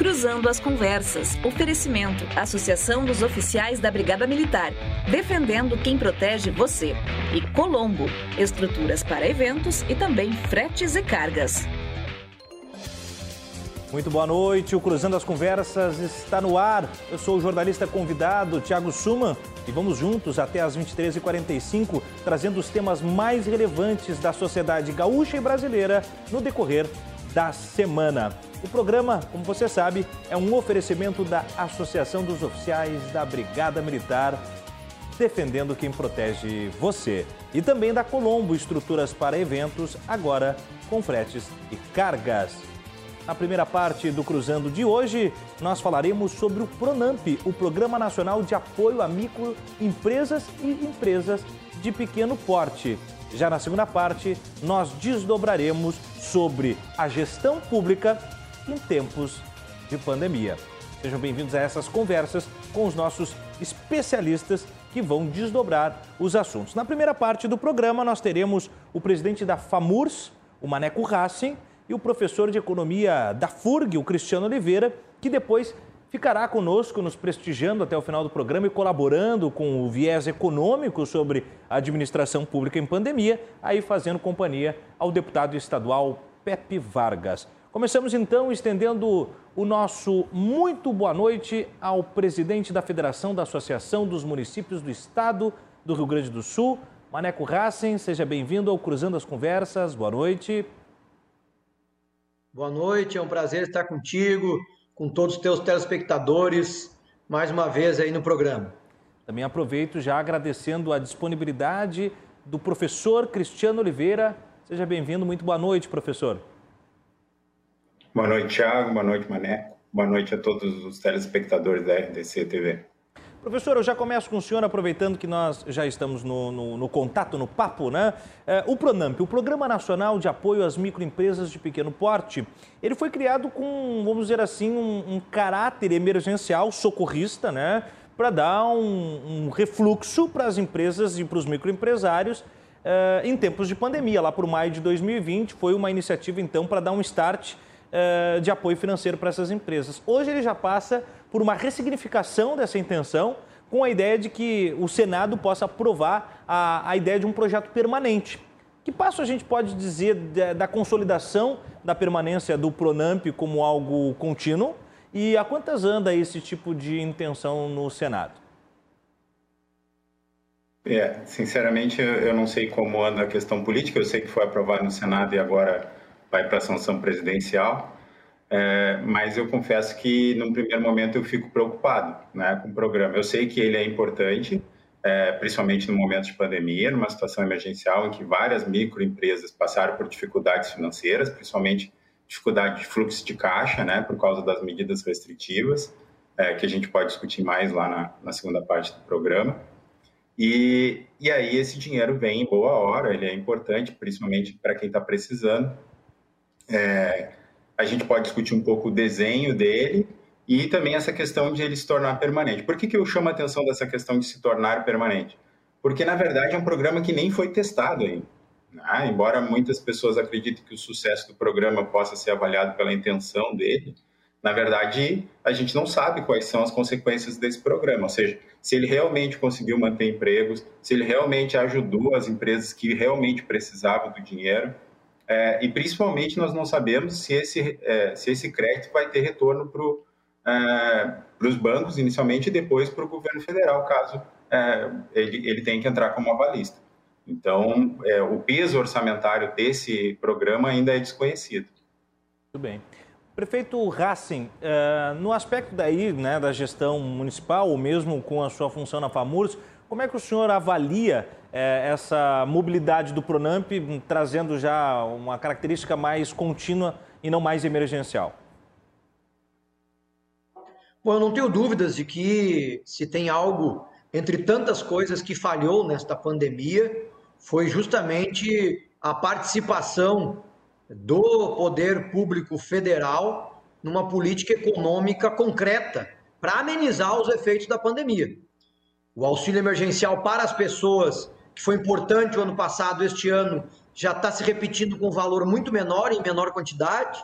Cruzando as Conversas. Oferecimento. Associação dos Oficiais da Brigada Militar. Defendendo quem protege você. E Colombo. Estruturas para eventos e também fretes e cargas. Muito boa noite. O Cruzando as Conversas está no ar. Eu sou o jornalista convidado, Tiago Suman, e vamos juntos até às 23h45, trazendo os temas mais relevantes da sociedade gaúcha e brasileira no decorrer da semana. O programa, como você sabe, é um oferecimento da Associação dos Oficiais da Brigada Militar, defendendo quem protege você. E também da Colombo Estruturas para Eventos, agora com fretes e cargas. Na primeira parte do Cruzando de hoje, nós falaremos sobre o PRONAMP, o Programa Nacional de Apoio a Microempresas e Empresas de Pequeno Porte. Já na segunda parte, nós desdobraremos sobre a gestão pública em tempos de pandemia. Sejam bem-vindos a essas conversas com os nossos especialistas que vão desdobrar os assuntos. Na primeira parte do programa, nós teremos o presidente da FAMURS, o Maneco Racing, e o professor de economia da FURG, o Cristiano Oliveira, que depois ficará conosco, nos prestigiando até o final do programa e colaborando com o viés econômico sobre a administração pública em pandemia, aí fazendo companhia ao deputado estadual Pepe Vargas. Começamos então estendendo o nosso muito boa noite ao presidente da Federação da Associação dos Municípios do Estado do Rio Grande do Sul, Maneco Rassen. Seja bem-vindo ao Cruzando as Conversas. Boa noite. Boa noite, é um prazer estar contigo com todos os teus telespectadores mais uma vez aí no programa. Também aproveito já agradecendo a disponibilidade do professor Cristiano Oliveira. Seja bem-vindo, muito boa noite, professor. Boa noite, Thiago, boa noite, Mané. Boa noite a todos os telespectadores da RDC TV. Professor, eu já começo com o senhor, aproveitando que nós já estamos no, no, no contato, no papo, né? É, o PRONAMP, o Programa Nacional de Apoio às Microempresas de Pequeno Porte, ele foi criado com, vamos dizer assim, um, um caráter emergencial, socorrista, né? Para dar um, um refluxo para as empresas e para os microempresários é, em tempos de pandemia. Lá por maio de 2020, foi uma iniciativa, então, para dar um start é, de apoio financeiro para essas empresas. Hoje ele já passa por uma ressignificação dessa intenção, com a ideia de que o Senado possa aprovar a, a ideia de um projeto permanente. Que passo a gente pode dizer da, da consolidação da permanência do Pronamp como algo contínuo e a quantas anda esse tipo de intenção no Senado? É, sinceramente, eu não sei como anda a questão política. Eu sei que foi aprovado no Senado e agora vai para a sanção presidencial. É, mas eu confesso que, num primeiro momento, eu fico preocupado né, com o programa. Eu sei que ele é importante, é, principalmente no momento de pandemia, numa situação emergencial em que várias microempresas passaram por dificuldades financeiras, principalmente dificuldade de fluxo de caixa, né, por causa das medidas restritivas, é, que a gente pode discutir mais lá na, na segunda parte do programa. E, e aí esse dinheiro vem em boa hora, ele é importante, principalmente para quem está precisando. É, a gente pode discutir um pouco o desenho dele e também essa questão de ele se tornar permanente. Por que, que eu chamo a atenção dessa questão de se tornar permanente? Porque, na verdade, é um programa que nem foi testado ainda. Né? Embora muitas pessoas acreditem que o sucesso do programa possa ser avaliado pela intenção dele, na verdade, a gente não sabe quais são as consequências desse programa. Ou seja, se ele realmente conseguiu manter empregos, se ele realmente ajudou as empresas que realmente precisavam do dinheiro, é, e principalmente nós não sabemos se esse, é, se esse crédito vai ter retorno para é, os bancos inicialmente e depois para o governo federal, caso é, ele, ele tenha que entrar como avalista. Então, é, o peso orçamentário desse programa ainda é desconhecido. Muito bem. Prefeito Racing, é, no aspecto daí, né, da gestão municipal, ou mesmo com a sua função na FAMURS, como é que o senhor avalia é, essa mobilidade do Pronamp, trazendo já uma característica mais contínua e não mais emergencial? Bom, eu não tenho dúvidas de que se tem algo entre tantas coisas que falhou nesta pandemia, foi justamente a participação do poder público federal numa política econômica concreta para amenizar os efeitos da pandemia. O auxílio emergencial para as pessoas que foi importante o ano passado, este ano já está se repetindo com um valor muito menor, em menor quantidade.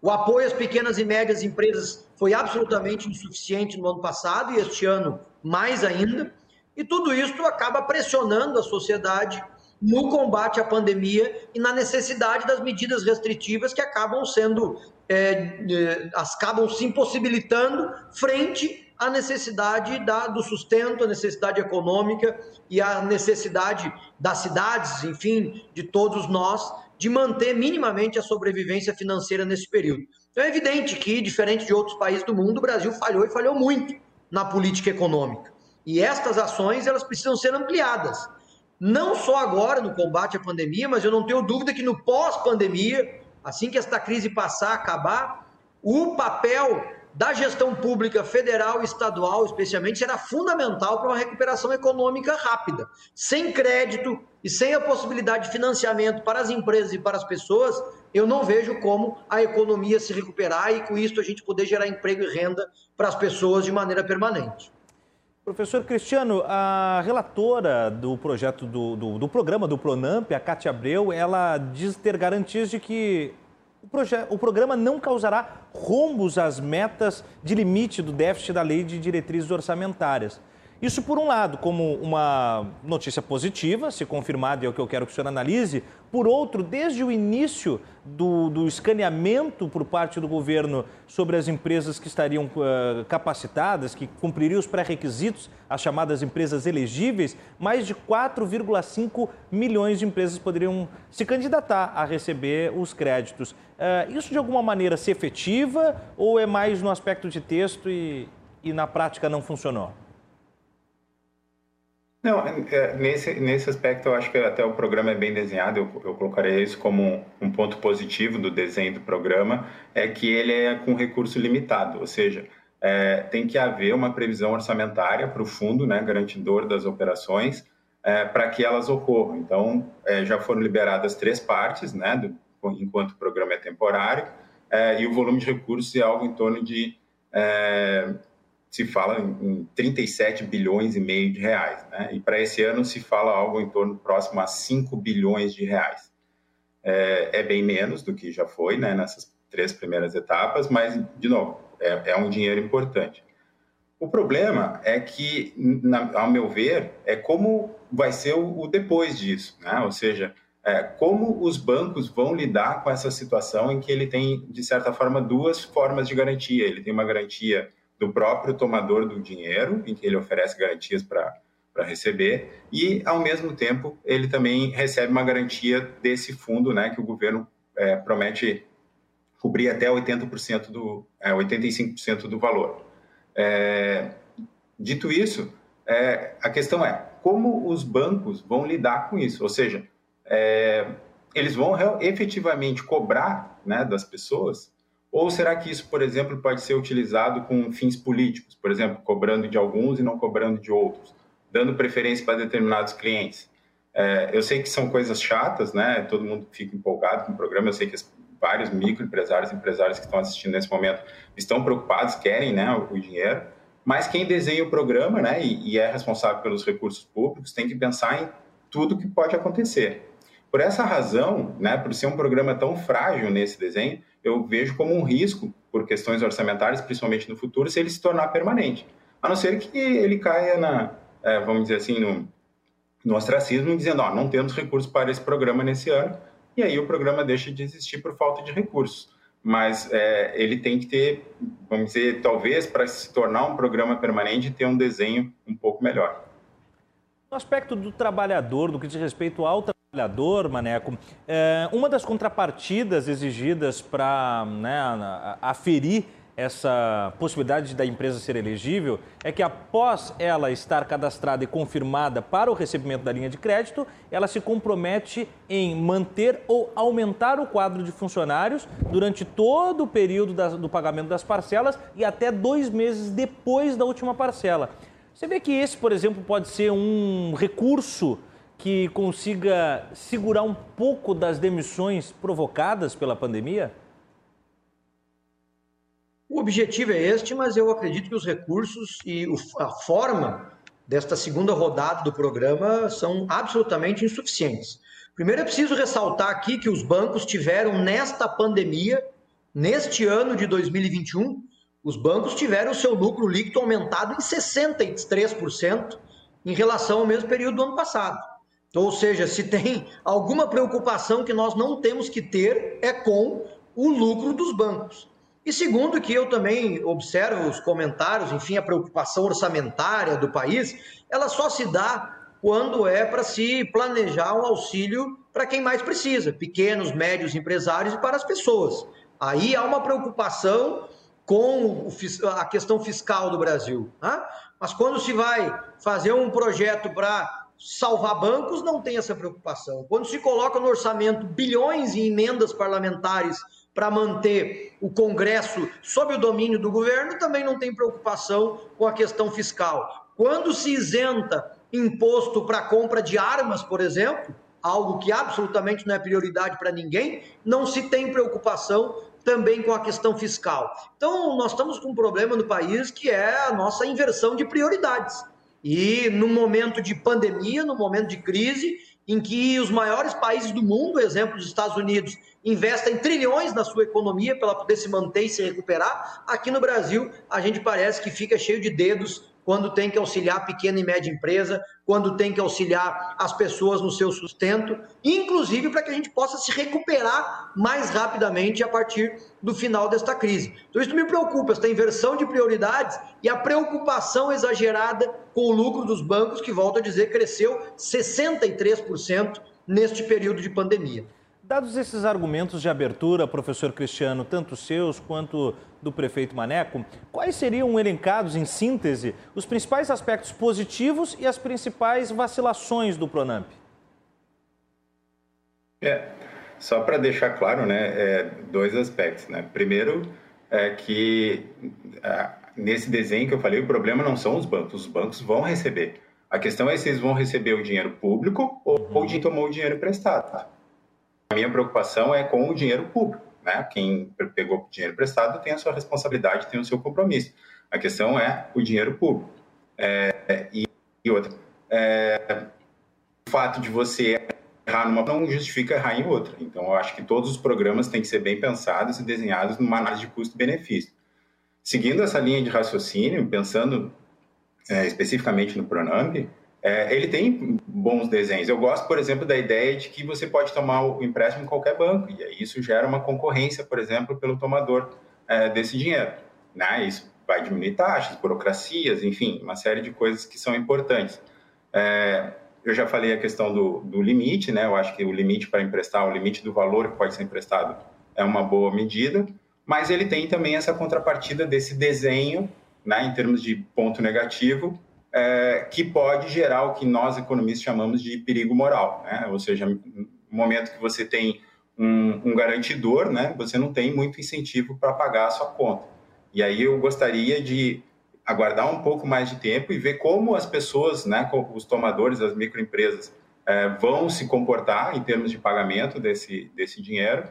O apoio às pequenas e médias empresas foi absolutamente insuficiente no ano passado e este ano mais ainda. E tudo isso acaba pressionando a sociedade no combate à pandemia e na necessidade das medidas restritivas que acabam sendo é, acabam se impossibilitando frente à necessidade da, do sustento, à necessidade econômica e à necessidade das cidades, enfim, de todos nós, de manter minimamente a sobrevivência financeira nesse período. Então é evidente que, diferente de outros países do mundo, o Brasil falhou e falhou muito na política econômica. E estas ações elas precisam ser ampliadas. Não só agora no combate à pandemia, mas eu não tenho dúvida que no pós-pandemia, assim que esta crise passar, acabar, o papel da gestão pública federal e estadual, especialmente, será fundamental para uma recuperação econômica rápida. Sem crédito e sem a possibilidade de financiamento para as empresas e para as pessoas, eu não vejo como a economia se recuperar e, com isso, a gente poder gerar emprego e renda para as pessoas de maneira permanente. Professor Cristiano, a relatora do projeto do, do, do programa do Pronamp, a Cátia Abreu, ela diz ter garantias de que o, o programa não causará rombos às metas de limite do déficit da lei de diretrizes orçamentárias. Isso, por um lado, como uma notícia positiva, se confirmada, e é o que eu quero que o senhor analise. Por outro, desde o início do, do escaneamento por parte do governo sobre as empresas que estariam uh, capacitadas, que cumpririam os pré-requisitos, as chamadas empresas elegíveis, mais de 4,5 milhões de empresas poderiam se candidatar a receber os créditos. Uh, isso, de alguma maneira, se efetiva ou é mais no aspecto de texto e, e na prática não funcionou? Não, é, nesse, nesse aspecto eu acho que até o programa é bem desenhado, eu, eu colocaria isso como um, ponto positivo do desenho do programa, é que ele é com recurso limitado, ou seja, é, tem que haver uma previsão orçamentária para o fundo, né, garantidor das operações, é, para que elas ocorram. Então, é, já foram liberadas três partes, né, do, enquanto o programa é temporário, é, e o volume de recursos é algo em torno de é, se fala em 37 bilhões e meio de reais, né? E para esse ano se fala algo em torno próximo a 5 bilhões de reais. É, é bem menos do que já foi, né? Nessas três primeiras etapas, mas de novo é, é um dinheiro importante. O problema é que, na, ao meu ver, é como vai ser o, o depois disso, né? Ou seja, é, como os bancos vão lidar com essa situação em que ele tem, de certa forma, duas formas de garantia. Ele tem uma garantia do próprio tomador do dinheiro, em que ele oferece garantias para receber, e, ao mesmo tempo, ele também recebe uma garantia desse fundo, né, que o governo é, promete cobrir até 80% do, é, 85% do valor. É, dito isso, é, a questão é como os bancos vão lidar com isso, ou seja, é, eles vão efetivamente cobrar né, das pessoas ou será que isso, por exemplo, pode ser utilizado com fins políticos, por exemplo, cobrando de alguns e não cobrando de outros, dando preferência para determinados clientes? É, eu sei que são coisas chatas, né? Todo mundo fica empolgado com o programa. Eu sei que vários microempresários empresários que estão assistindo nesse momento estão preocupados, querem né, o dinheiro. Mas quem desenha o programa né, e, e é responsável pelos recursos públicos tem que pensar em tudo que pode acontecer. Por essa razão, né, por ser um programa tão frágil nesse desenho, eu vejo como um risco, por questões orçamentárias, principalmente no futuro, se ele se tornar permanente. A não ser que ele caia na, é, vamos dizer assim, no, no ostracismo, dizendo, ó, não temos recursos para esse programa nesse ano, e aí o programa deixa de existir por falta de recursos. Mas é, ele tem que ter, vamos dizer, talvez para se tornar um programa permanente, ter um desenho um pouco melhor. No aspecto do trabalhador, do que diz respeito ao trabalhador, Maneco, é, uma das contrapartidas exigidas para né, aferir essa possibilidade da empresa ser elegível é que após ela estar cadastrada e confirmada para o recebimento da linha de crédito, ela se compromete em manter ou aumentar o quadro de funcionários durante todo o período do pagamento das parcelas e até dois meses depois da última parcela. Você vê que esse, por exemplo, pode ser um recurso que consiga segurar um pouco das demissões provocadas pela pandemia? O objetivo é este, mas eu acredito que os recursos e a forma desta segunda rodada do programa são absolutamente insuficientes. Primeiro, é preciso ressaltar aqui que os bancos tiveram, nesta pandemia, neste ano de 2021, os bancos tiveram o seu lucro líquido aumentado em 63% em relação ao mesmo período do ano passado. Ou seja, se tem alguma preocupação que nós não temos que ter é com o lucro dos bancos. E segundo que eu também observo os comentários, enfim, a preocupação orçamentária do país, ela só se dá quando é para se planejar um auxílio para quem mais precisa, pequenos, médios empresários e para as pessoas. Aí há uma preocupação com a questão fiscal do Brasil. Né? Mas quando se vai fazer um projeto para salvar bancos, não tem essa preocupação. Quando se coloca no orçamento bilhões em emendas parlamentares para manter o Congresso sob o domínio do governo, também não tem preocupação com a questão fiscal. Quando se isenta imposto para compra de armas, por exemplo, algo que absolutamente não é prioridade para ninguém, não se tem preocupação também com a questão fiscal. Então, nós estamos com um problema no país que é a nossa inversão de prioridades. E no momento de pandemia, no momento de crise, em que os maiores países do mundo, exemplo dos Estados Unidos, investem trilhões na sua economia para poder se manter e se recuperar, aqui no Brasil a gente parece que fica cheio de dedos quando tem que auxiliar pequena e média empresa, quando tem que auxiliar as pessoas no seu sustento, inclusive para que a gente possa se recuperar mais rapidamente a partir do final desta crise. Então isso me preocupa, esta inversão de prioridades e a preocupação exagerada com o lucro dos bancos, que, volto a dizer, cresceu 63% neste período de pandemia. Dados esses argumentos de abertura, professor Cristiano, tanto seus quanto do prefeito Maneco, quais seriam elencados, em síntese, os principais aspectos positivos e as principais vacilações do Pronamp? É, só para deixar claro, né, é, dois aspectos. Né? Primeiro, é que é, nesse desenho que eu falei, o problema não são os bancos, os bancos vão receber. A questão é se eles vão receber o dinheiro público ou, uhum. ou de tomou o dinheiro emprestado. Minha preocupação é com o dinheiro público. Né? Quem pegou dinheiro prestado tem a sua responsabilidade, tem o seu compromisso. A questão é o dinheiro público. É, e, e, outra, é, o fato de você errar numa não justifica errar em outra. Então, eu acho que todos os programas têm que ser bem pensados e desenhados numa análise de custo-benefício. Seguindo essa linha de raciocínio, pensando é, especificamente no Pronamp, é, ele tem bons desenhos. Eu gosto, por exemplo, da ideia de que você pode tomar o empréstimo em qualquer banco, e aí isso gera uma concorrência, por exemplo, pelo tomador é, desse dinheiro. Né? Isso vai diminuir taxas, burocracias, enfim, uma série de coisas que são importantes. É, eu já falei a questão do, do, limite, né? Eu acho que o limite para emprestar, o limite do valor que pode ser emprestado é uma boa medida, mas ele tem também essa contrapartida desse desenho, né, em termos de ponto negativo, é, que pode gerar o que nós economistas chamamos de perigo moral, né? Ou seja, no momento que você tem um, um garantidor, né, você não tem muito incentivo para pagar a sua conta. E aí eu gostaria de aguardar um pouco mais de tempo e ver como as pessoas, né, os tomadores, as microempresas, é, vão se comportar em termos de pagamento desse, desse dinheiro,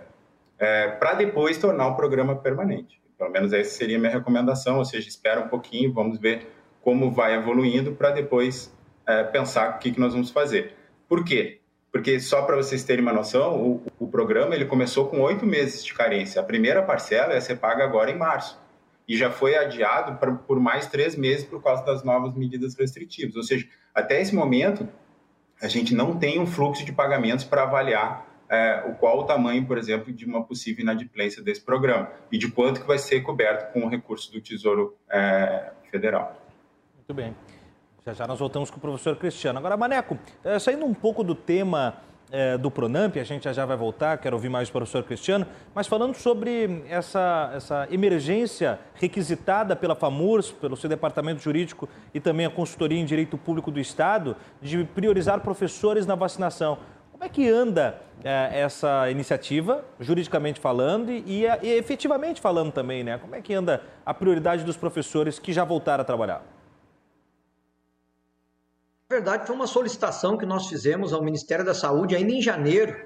é, para depois tornar o programa permanente. Pelo menos essa seria a minha recomendação, ou seja, espera um pouquinho, vamos ver como vai evoluindo para depois é, pensar o que, que nós vamos fazer. Por quê? Porque só para vocês terem uma noção, o, o programa ele começou com oito meses de carência. A primeira parcela ia ser paga agora em março e já foi adiado pra, por mais três meses por causa das novas medidas restritivas. Ou seja, até esse momento a gente não tem um fluxo de pagamentos para avaliar é, o qual o tamanho, por exemplo, de uma possível inadimplência desse programa e de quanto que vai ser coberto com o recurso do Tesouro é, Federal. Muito bem. Já já nós voltamos com o professor Cristiano. Agora, Maneco, é, saindo um pouco do tema é, do Pronamp, a gente já já vai voltar, quero ouvir mais o professor Cristiano, mas falando sobre essa, essa emergência requisitada pela FAMURS, pelo seu departamento jurídico e também a consultoria em direito público do Estado, de priorizar professores na vacinação. Como é que anda é, essa iniciativa, juridicamente falando e, e, efetivamente falando também, né? Como é que anda a prioridade dos professores que já voltaram a trabalhar? Na verdade, foi uma solicitação que nós fizemos ao Ministério da Saúde ainda em janeiro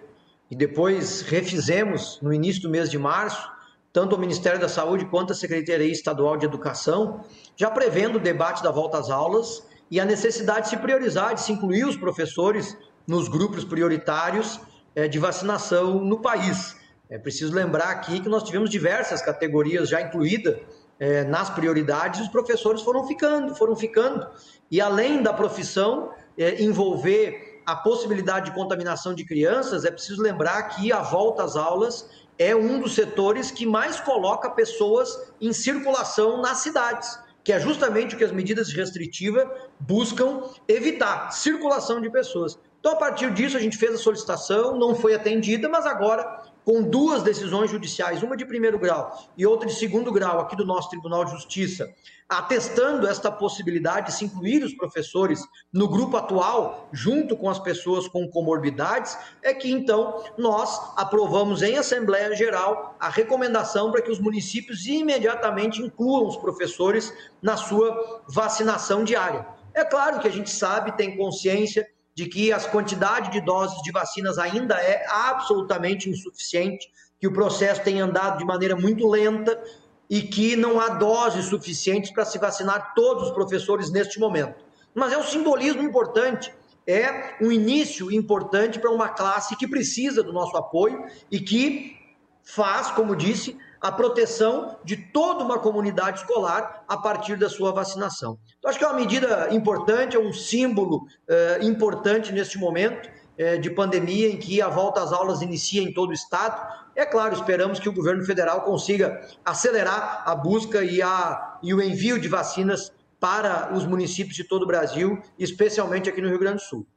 e depois refizemos no início do mês de março, tanto o Ministério da Saúde quanto a Secretaria Estadual de Educação, já prevendo o debate da volta às aulas e a necessidade de se priorizar, de se incluir os professores nos grupos prioritários eh, de vacinação no país. É preciso lembrar aqui que nós tivemos diversas categorias já incluídas é, nas prioridades, os professores foram ficando, foram ficando. E além da profissão é, envolver a possibilidade de contaminação de crianças, é preciso lembrar que a volta às aulas é um dos setores que mais coloca pessoas em circulação nas cidades, que é justamente o que as medidas restritivas buscam evitar, circulação de pessoas. Então, a partir disso, a gente fez a solicitação, não foi atendida, mas agora com duas decisões judiciais, uma de primeiro grau e outra de segundo grau aqui do nosso Tribunal de Justiça, atestando esta possibilidade de se incluir os professores no grupo atual, junto com as pessoas com comorbidades, é que então nós aprovamos em Assembleia Geral a recomendação para que os municípios imediatamente incluam os professores na sua vacinação diária. É claro que a gente sabe, tem consciência de que as quantidades de doses de vacinas ainda é absolutamente insuficiente, que o processo tem andado de maneira muito lenta e que não há doses suficientes para se vacinar todos os professores neste momento. Mas é um simbolismo importante, é um início importante para uma classe que precisa do nosso apoio e que faz, como disse, a proteção de toda uma comunidade escolar a partir da sua vacinação. Então, acho que é uma medida importante, é um símbolo eh, importante neste momento eh, de pandemia em que a volta às aulas inicia em todo o estado. É claro, esperamos que o governo federal consiga acelerar a busca e, a, e o envio de vacinas para os municípios de todo o Brasil, especialmente aqui no Rio Grande do Sul.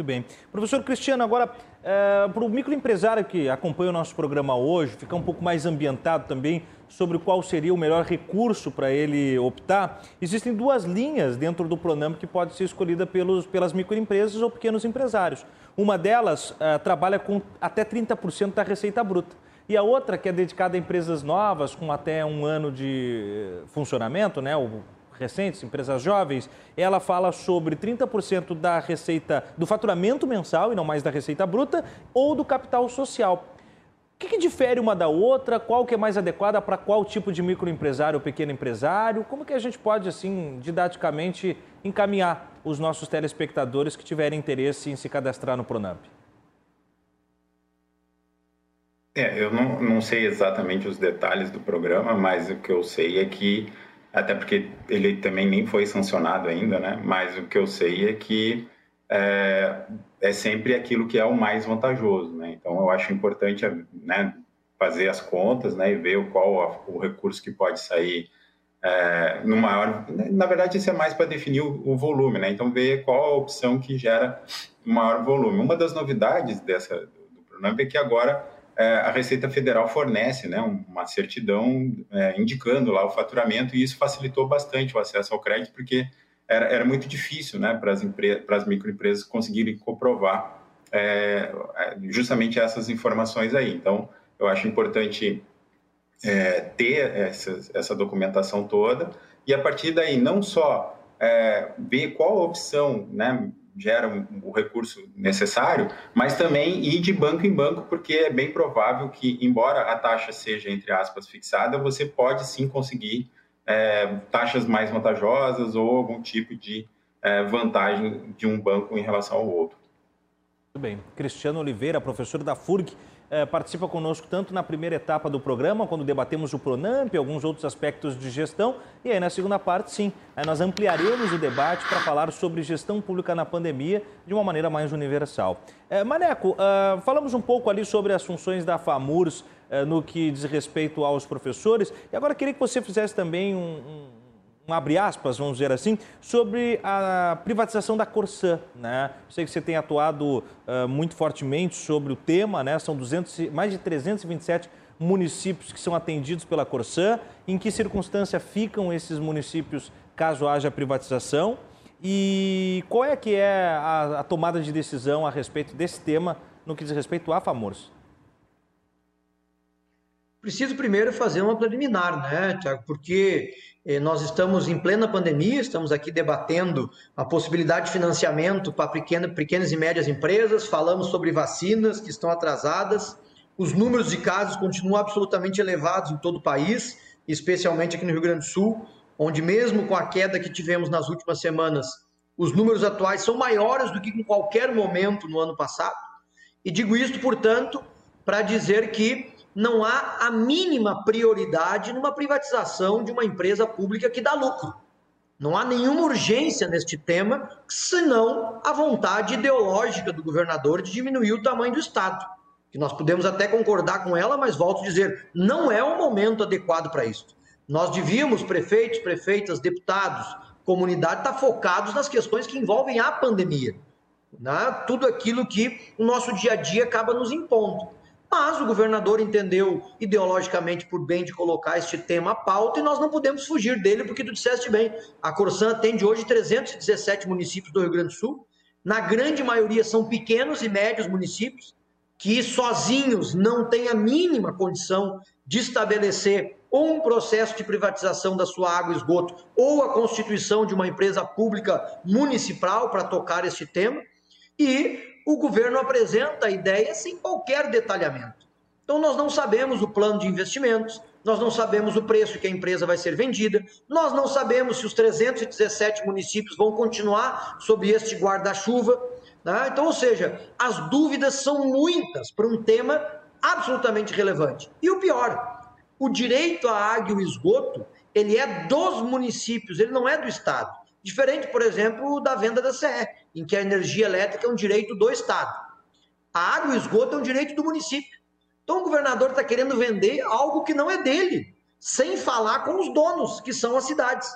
Muito bem. Professor Cristiano, agora, é, para o microempresário que acompanha o nosso programa hoje, ficar um pouco mais ambientado também sobre qual seria o melhor recurso para ele optar, existem duas linhas dentro do Pronamp que pode ser escolhida pelos, pelas microempresas ou pequenos empresários. Uma delas é, trabalha com até 30% da receita bruta. E a outra, que é dedicada a empresas novas, com até um ano de funcionamento, né, o recentes, empresas jovens, ela fala sobre 30% da receita, do faturamento mensal e não mais da receita bruta, ou do capital social. O que, que difere uma da outra? Qual que é mais adequada para qual tipo de microempresário ou pequeno empresário? Como que a gente pode, assim, didaticamente encaminhar os nossos telespectadores que tiverem interesse em se cadastrar no Pronamp? É, eu não, não sei exatamente os detalhes do programa, mas o que eu sei é que até porque ele também nem foi sancionado ainda, né? Mas o que eu sei é que é, é sempre aquilo que é o mais vantajoso, né? Então eu acho importante, né, fazer as contas, né, e ver qual o recurso que pode sair é, no maior. Na verdade, isso é mais para definir o, o, volume, né? Então ver qual a opção que gera maior volume. Uma das novidades dessa do Pronamp é que agora a Receita Federal fornece né, uma certidão é, indicando lá o faturamento e isso facilitou bastante o acesso ao crédito, porque era, era muito difícil né, para as as microempresas conseguirem comprovar é, é, justamente essas informações aí. Então, eu acho importante é, ter essa, essa, documentação toda e, a partir daí, não só é, ver qual a opção né, gera o recurso necessário, mas também ir de banco em banco, porque é bem provável que, embora a taxa seja, entre aspas, fixada, você pode sim conseguir é, taxas mais vantajosas ou algum tipo de é, vantagem de um banco em relação ao outro. Muito bem. Cristiano Oliveira, professor da FURG, é, participa conosco tanto na primeira etapa do programa, quando debatemos o Pronamp, alguns outros aspectos de gestão, e aí na segunda parte, sim, aí nós ampliaremos o debate para falar sobre gestão pública na pandemia de uma maneira mais universal. É, Maneco, uh, falamos um pouco ali sobre as funções da FAMURS no que diz respeito aos professores, e agora queria que você fizesse também um, um um abre aspas, vamos dizer assim, sobre a privatização da Corsã. Né? Sei que você tem atuado uh, muito fortemente sobre o tema, né? são 200, mais de 327 municípios que são atendidos pela Corsã. Em que circunstância ficam esses municípios caso haja privatização? E qual é que é a, a tomada de decisão a respeito desse tema no que diz respeito à FAMORS? Preciso primeiro fazer uma preliminar, né, Tiago? Porque eh, nós estamos em plena pandemia, estamos aqui debatendo a possibilidade de financiamento para pequena, pequenas e médias empresas, falamos sobre vacinas que estão atrasadas, os números de casos continuam absolutamente elevados em todo o país, especialmente aqui no Rio Grande do Sul, onde mesmo com a queda que tivemos nas últimas semanas, os números atuais são maiores do que em qualquer momento no ano passado. E digo isto, portanto, para dizer que não há a mínima prioridade numa privatização de uma empresa pública que dá lucro. Não há nenhuma urgência neste tema, senão a vontade ideológica do governador de diminuir o tamanho do Estado. Que nós podemos até concordar com ela, mas volto a dizer, não é o momento adequado para isso. Nós devíamos, prefeitos, prefeitas, deputados, comunidade, estar focados nas questões que envolvem a pandemia. Né? Tudo aquilo que o nosso dia a dia acaba nos impondo. Mas o governador entendeu ideologicamente por bem de colocar este tema à pauta e nós não podemos fugir dele, porque tu disseste bem. A Corsã atende hoje 317 municípios do Rio Grande do Sul. Na grande maioria são pequenos e médios municípios que sozinhos não têm a mínima condição de estabelecer ou um processo de privatização da sua água e esgoto ou a constituição de uma empresa pública municipal para tocar este tema. E o governo apresenta a ideia sem qualquer detalhamento. Então, nós não sabemos o plano de investimentos, nós não sabemos o preço que a empresa vai ser vendida, nós não sabemos se os 317 municípios vão continuar sob este guarda-chuva. Né? Então, ou seja, as dúvidas são muitas para um tema absolutamente relevante. E o pior, o direito à água e o esgoto, ele é dos municípios, ele não é do Estado. Diferente, por exemplo, da venda da CE, em que a energia elétrica é um direito do Estado. A água e o esgoto é um direito do município. Então o governador está querendo vender algo que não é dele, sem falar com os donos, que são as cidades.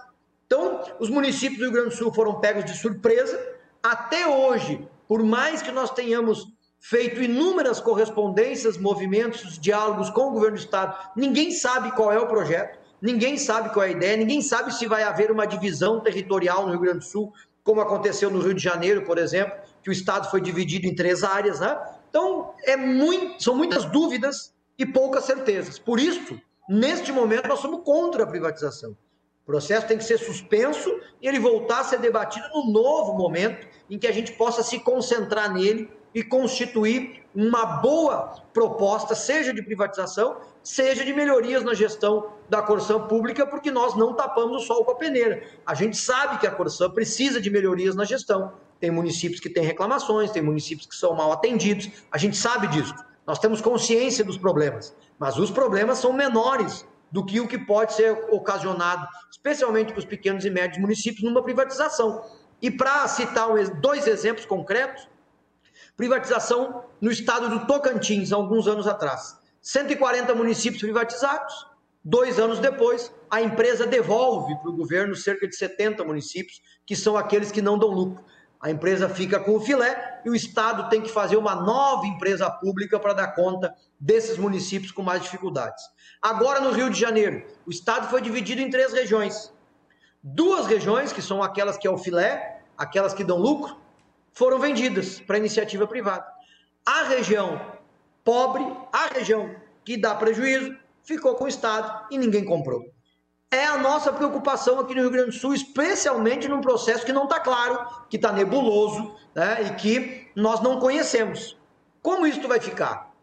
Então, os municípios do Rio Grande do Sul foram pegos de surpresa. Até hoje, por mais que nós tenhamos feito inúmeras correspondências, movimentos, diálogos com o governo do Estado, ninguém sabe qual é o projeto. Ninguém sabe qual é a ideia, ninguém sabe se vai haver uma divisão territorial no Rio Grande do Sul, como aconteceu no Rio de Janeiro, por exemplo, que o estado foi dividido em três áreas, né? Então, é muito, são muitas dúvidas e poucas certezas. Por isso, neste momento, nós somos contra a privatização. O processo tem que ser suspenso e ele voltar a ser debatido no novo momento em que a gente possa se concentrar nele e constituir uma boa proposta, seja de privatização, seja de melhorias na gestão da Corsã pública, porque nós não tapamos o sol com a peneira. A gente sabe que a Corsã precisa de melhorias na gestão. Tem municípios que têm reclamações, tem municípios que são mal atendidos, a gente sabe disso. Nós temos consciência dos problemas, mas os problemas são menores do que o que pode ser ocasionado, especialmente para os pequenos e médios municípios, numa privatização. E para citar dois exemplos concretos, Privatização no estado do Tocantins, alguns anos atrás. 140 municípios privatizados. Dois anos depois, a empresa devolve para o governo cerca de 70 municípios, que são aqueles que não dão lucro. A empresa fica com o filé e o Estado tem que fazer uma nova empresa pública para dar conta desses municípios com mais dificuldades. Agora, no Rio de Janeiro, o Estado foi dividido em três regiões. Duas regiões, que são aquelas que é o filé, aquelas que dão lucro, foram vendidas para iniciativa privada. A região pobre, a região que dá prejuízo, ficou com o Estado e ninguém comprou. É a nossa preocupação aqui no Rio Grande do Sul, especialmente num processo que não está claro, que está nebuloso né, e que nós não conhecemos. Como isso vai ficar?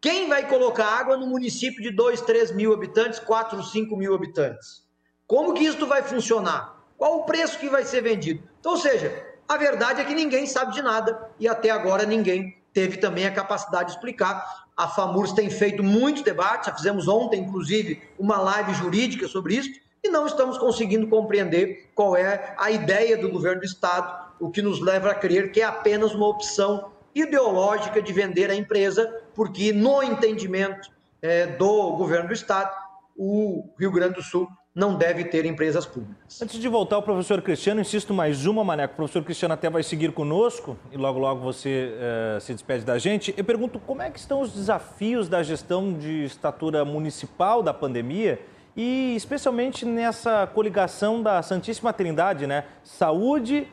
Quem vai colocar água no município de 2, 3 mil habitantes, 4, 5 mil habitantes? Como que isso vai funcionar? Qual o preço que vai ser vendido? Então, ou seja, a verdade é que ninguém sabe de nada e até agora ninguém teve também a capacidade de explicar. A FAMURS tem feito muitos debates, já fizemos ontem, inclusive, uma live jurídica sobre isso, e não estamos conseguindo compreender qual é a ideia do governo do Estado, o que nos leva a crer que é apenas uma opção ideológica de vender a empresa, porque no entendimento é, do governo do Estado, o Rio Grande do Sul não deve ter empresas públicas. Antes de voltar ao professor Cristiano, insisto mais uma, Maneco. O professor Cristiano até vai seguir conosco e logo, logo você uh, se despede da gente. Eu pergunto como é que estão os desafios da gestão de estatura municipal da pandemia e especialmente nessa coligação da Santíssima Trindade, né? Saúde,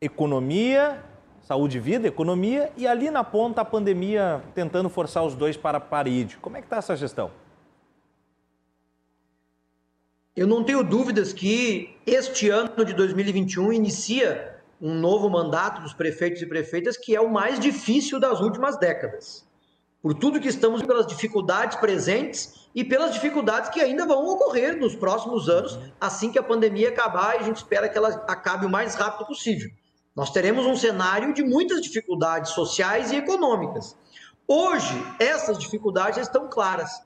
economia, saúde e vida, economia e ali na ponta a pandemia tentando forçar os dois para a parede. Como é que está essa gestão? Eu não tenho dúvidas que este ano de 2021 inicia um novo mandato dos prefeitos e prefeitas que é o mais difícil das últimas décadas. Por tudo que estamos pelas dificuldades presentes e pelas dificuldades que ainda vão ocorrer nos próximos anos, assim que a pandemia acabar, e a gente espera que ela acabe o mais rápido possível. Nós teremos um cenário de muitas dificuldades sociais e econômicas. Hoje, essas dificuldades estão claras.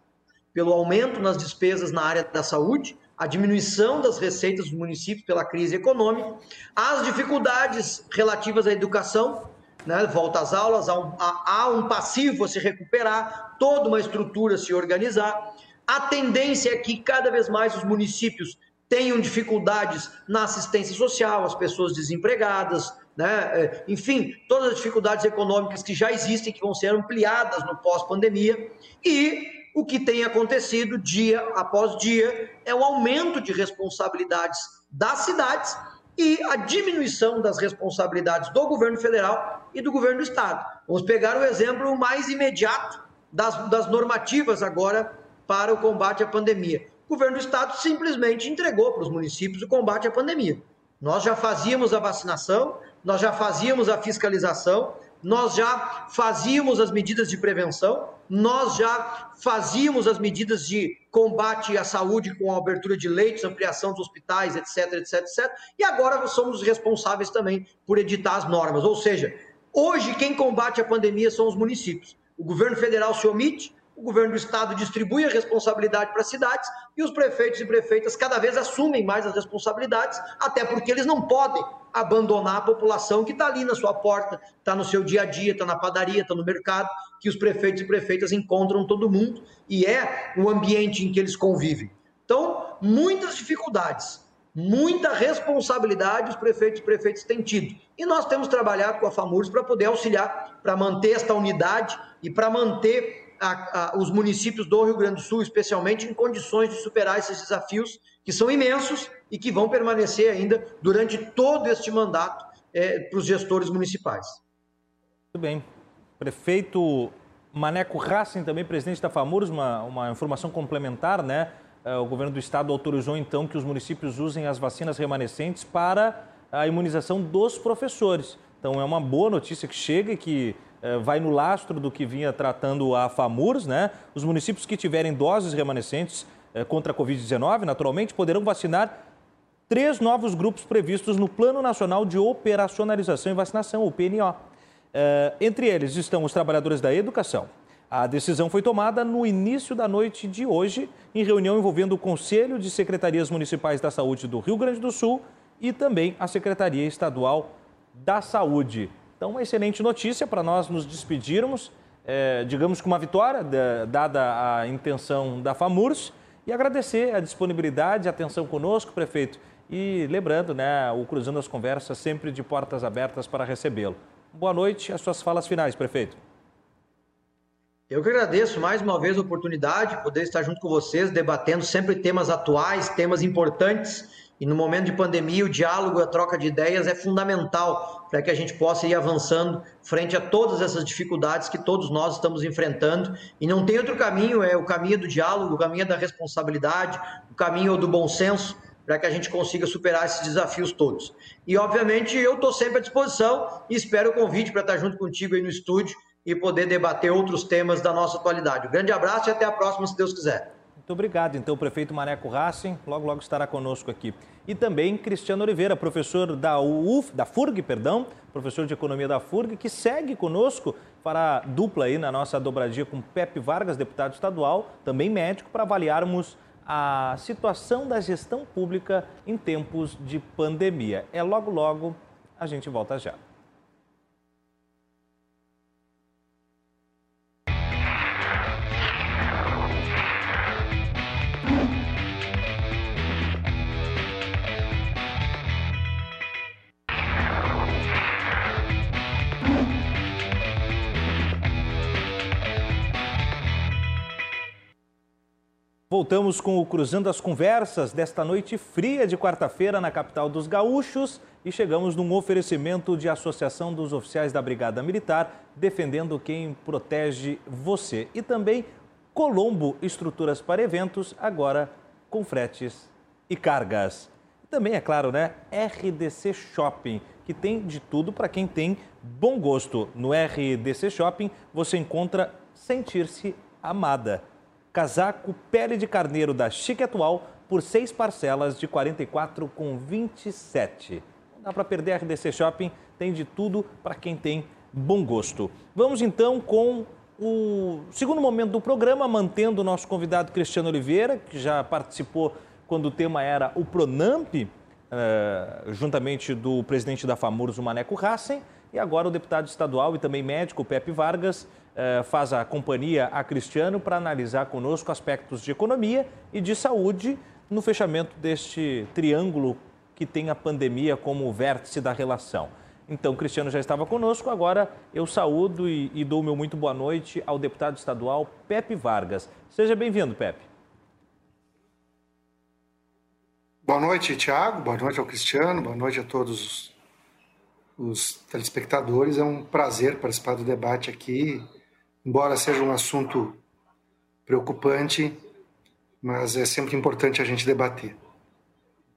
Pelo aumento nas despesas na área da saúde, a diminuição das receitas dos municípios pela crise econômica, as dificuldades relativas à educação, né, volta às aulas, há um, há um passivo a se recuperar, toda uma estrutura a se organizar. A tendência é que cada vez mais os municípios tenham dificuldades na assistência social, as pessoas desempregadas, né? É, enfim, todas as dificuldades econômicas que já existem, que vão ser ampliadas no pós-pandemia. E o que tem acontecido dia após dia é o aumento de responsabilidades das cidades e a diminuição das responsabilidades do governo federal e do governo do estado. Vamos pegar o exemplo mais imediato das, das normativas agora para o combate à pandemia. O governo do estado simplesmente entregou para os municípios o combate à pandemia. Nós já fazíamos a vacinação, nós já fazíamos a fiscalização, nós já fazíamos as medidas de prevenção, nós já fazíamos as medidas de combate à saúde com a abertura de leitos, ampliação dos hospitais, etc, etc, etc. E agora somos responsáveis também por editar as normas. Ou seja, hoje quem combate a pandemia são os municípios. O governo federal se omite, o governo do estado distribui a responsabilidade para as cidades e os prefeitos e prefeitas cada vez assumem mais as responsabilidades, até porque eles não podem abandonar a população que está ali na sua porta, está no seu dia a dia, está na padaria, está no mercado, que os prefeitos e prefeitas encontram todo mundo e é o ambiente em que eles convivem. Então, muitas dificuldades, muita responsabilidade os prefeitos e prefeitas têm tido. E nós temos trabalhado com a FAMURS para poder auxiliar, para manter esta unidade e para manter a, a, os municípios do Rio Grande do Sul, especialmente, em condições de superar esses desafios que são imensos e que vão permanecer ainda durante todo este mandato é, para os gestores municipais. Muito bem. Prefeito Maneco Racing, também presidente da FAMURS, uma, uma informação complementar, né? É, o governo do estado autorizou então que os municípios usem as vacinas remanescentes para a imunização dos professores. Então é uma boa notícia que chega e que vai no lastro do que vinha tratando a FAMURS, né? Os municípios que tiverem doses remanescentes é, contra a Covid-19, naturalmente, poderão vacinar três novos grupos previstos no Plano Nacional de Operacionalização e Vacinação, o PNO. É, entre eles estão os trabalhadores da educação. A decisão foi tomada no início da noite de hoje, em reunião envolvendo o Conselho de Secretarias Municipais da Saúde do Rio Grande do Sul e também a Secretaria Estadual da Saúde. Então, uma excelente notícia para nós nos despedirmos, é, digamos que uma vitória, dada a intenção da FAMURS, e agradecer a disponibilidade, a atenção conosco, prefeito. E lembrando, né, o Cruzando as Conversas sempre de portas abertas para recebê-lo. Boa noite, as suas falas finais, prefeito. Eu que agradeço mais uma vez a oportunidade de poder estar junto com vocês, debatendo sempre temas atuais, temas importantes e no momento de pandemia, o diálogo, a troca de ideias é fundamental para que a gente possa ir avançando frente a todas essas dificuldades que todos nós estamos enfrentando. E não tem outro caminho, é o caminho do diálogo, o caminho da responsabilidade, o caminho do bom senso, para que a gente consiga superar esses desafios todos. E, obviamente, eu estou sempre à disposição e espero o convite para estar junto contigo aí no estúdio e poder debater outros temas da nossa atualidade. Um grande abraço e até a próxima, se Deus quiser. Muito obrigado. Então, o prefeito Maneco Racing logo, logo estará conosco aqui. E também Cristiano Oliveira, professor da UF, da FURG, perdão, professor de economia da FURG, que segue conosco a dupla aí na nossa dobradinha com Pepe Vargas, deputado estadual, também médico, para avaliarmos a situação da gestão pública em tempos de pandemia. É logo, logo, a gente volta já. Voltamos com o Cruzando as Conversas desta noite fria de quarta-feira na capital dos gaúchos e chegamos num oferecimento de Associação dos Oficiais da Brigada Militar, defendendo quem protege você. E também Colombo Estruturas para Eventos, agora com fretes e cargas. Também, é claro, né? RDC Shopping, que tem de tudo para quem tem bom gosto. No RDC Shopping você encontra sentir-se amada casaco pele de carneiro da Chique Atual por seis parcelas de R$ 44,27. Não dá para perder a RDC Shopping, tem de tudo para quem tem bom gosto. Vamos então com o segundo momento do programa, mantendo o nosso convidado Cristiano Oliveira, que já participou quando o tema era o Pronamp, uh, juntamente do presidente da FAMURS, o Maneco Hassen, e agora o deputado estadual e também médico, Pepe Vargas, uh, faz a companhia a Cristiano para analisar conosco aspectos de economia e de saúde no fechamento deste triângulo que tem a pandemia como vértice da relação. Então, Cristiano já estava conosco, agora eu saúdo e, e dou meu muito boa noite ao deputado estadual Pepe Vargas. Seja bem-vindo, Pepe. Boa noite, Tiago. Boa noite ao Cristiano. Boa noite a todos os telespectadores. É um prazer participar do debate aqui, embora seja um assunto preocupante, mas é sempre importante a gente debater.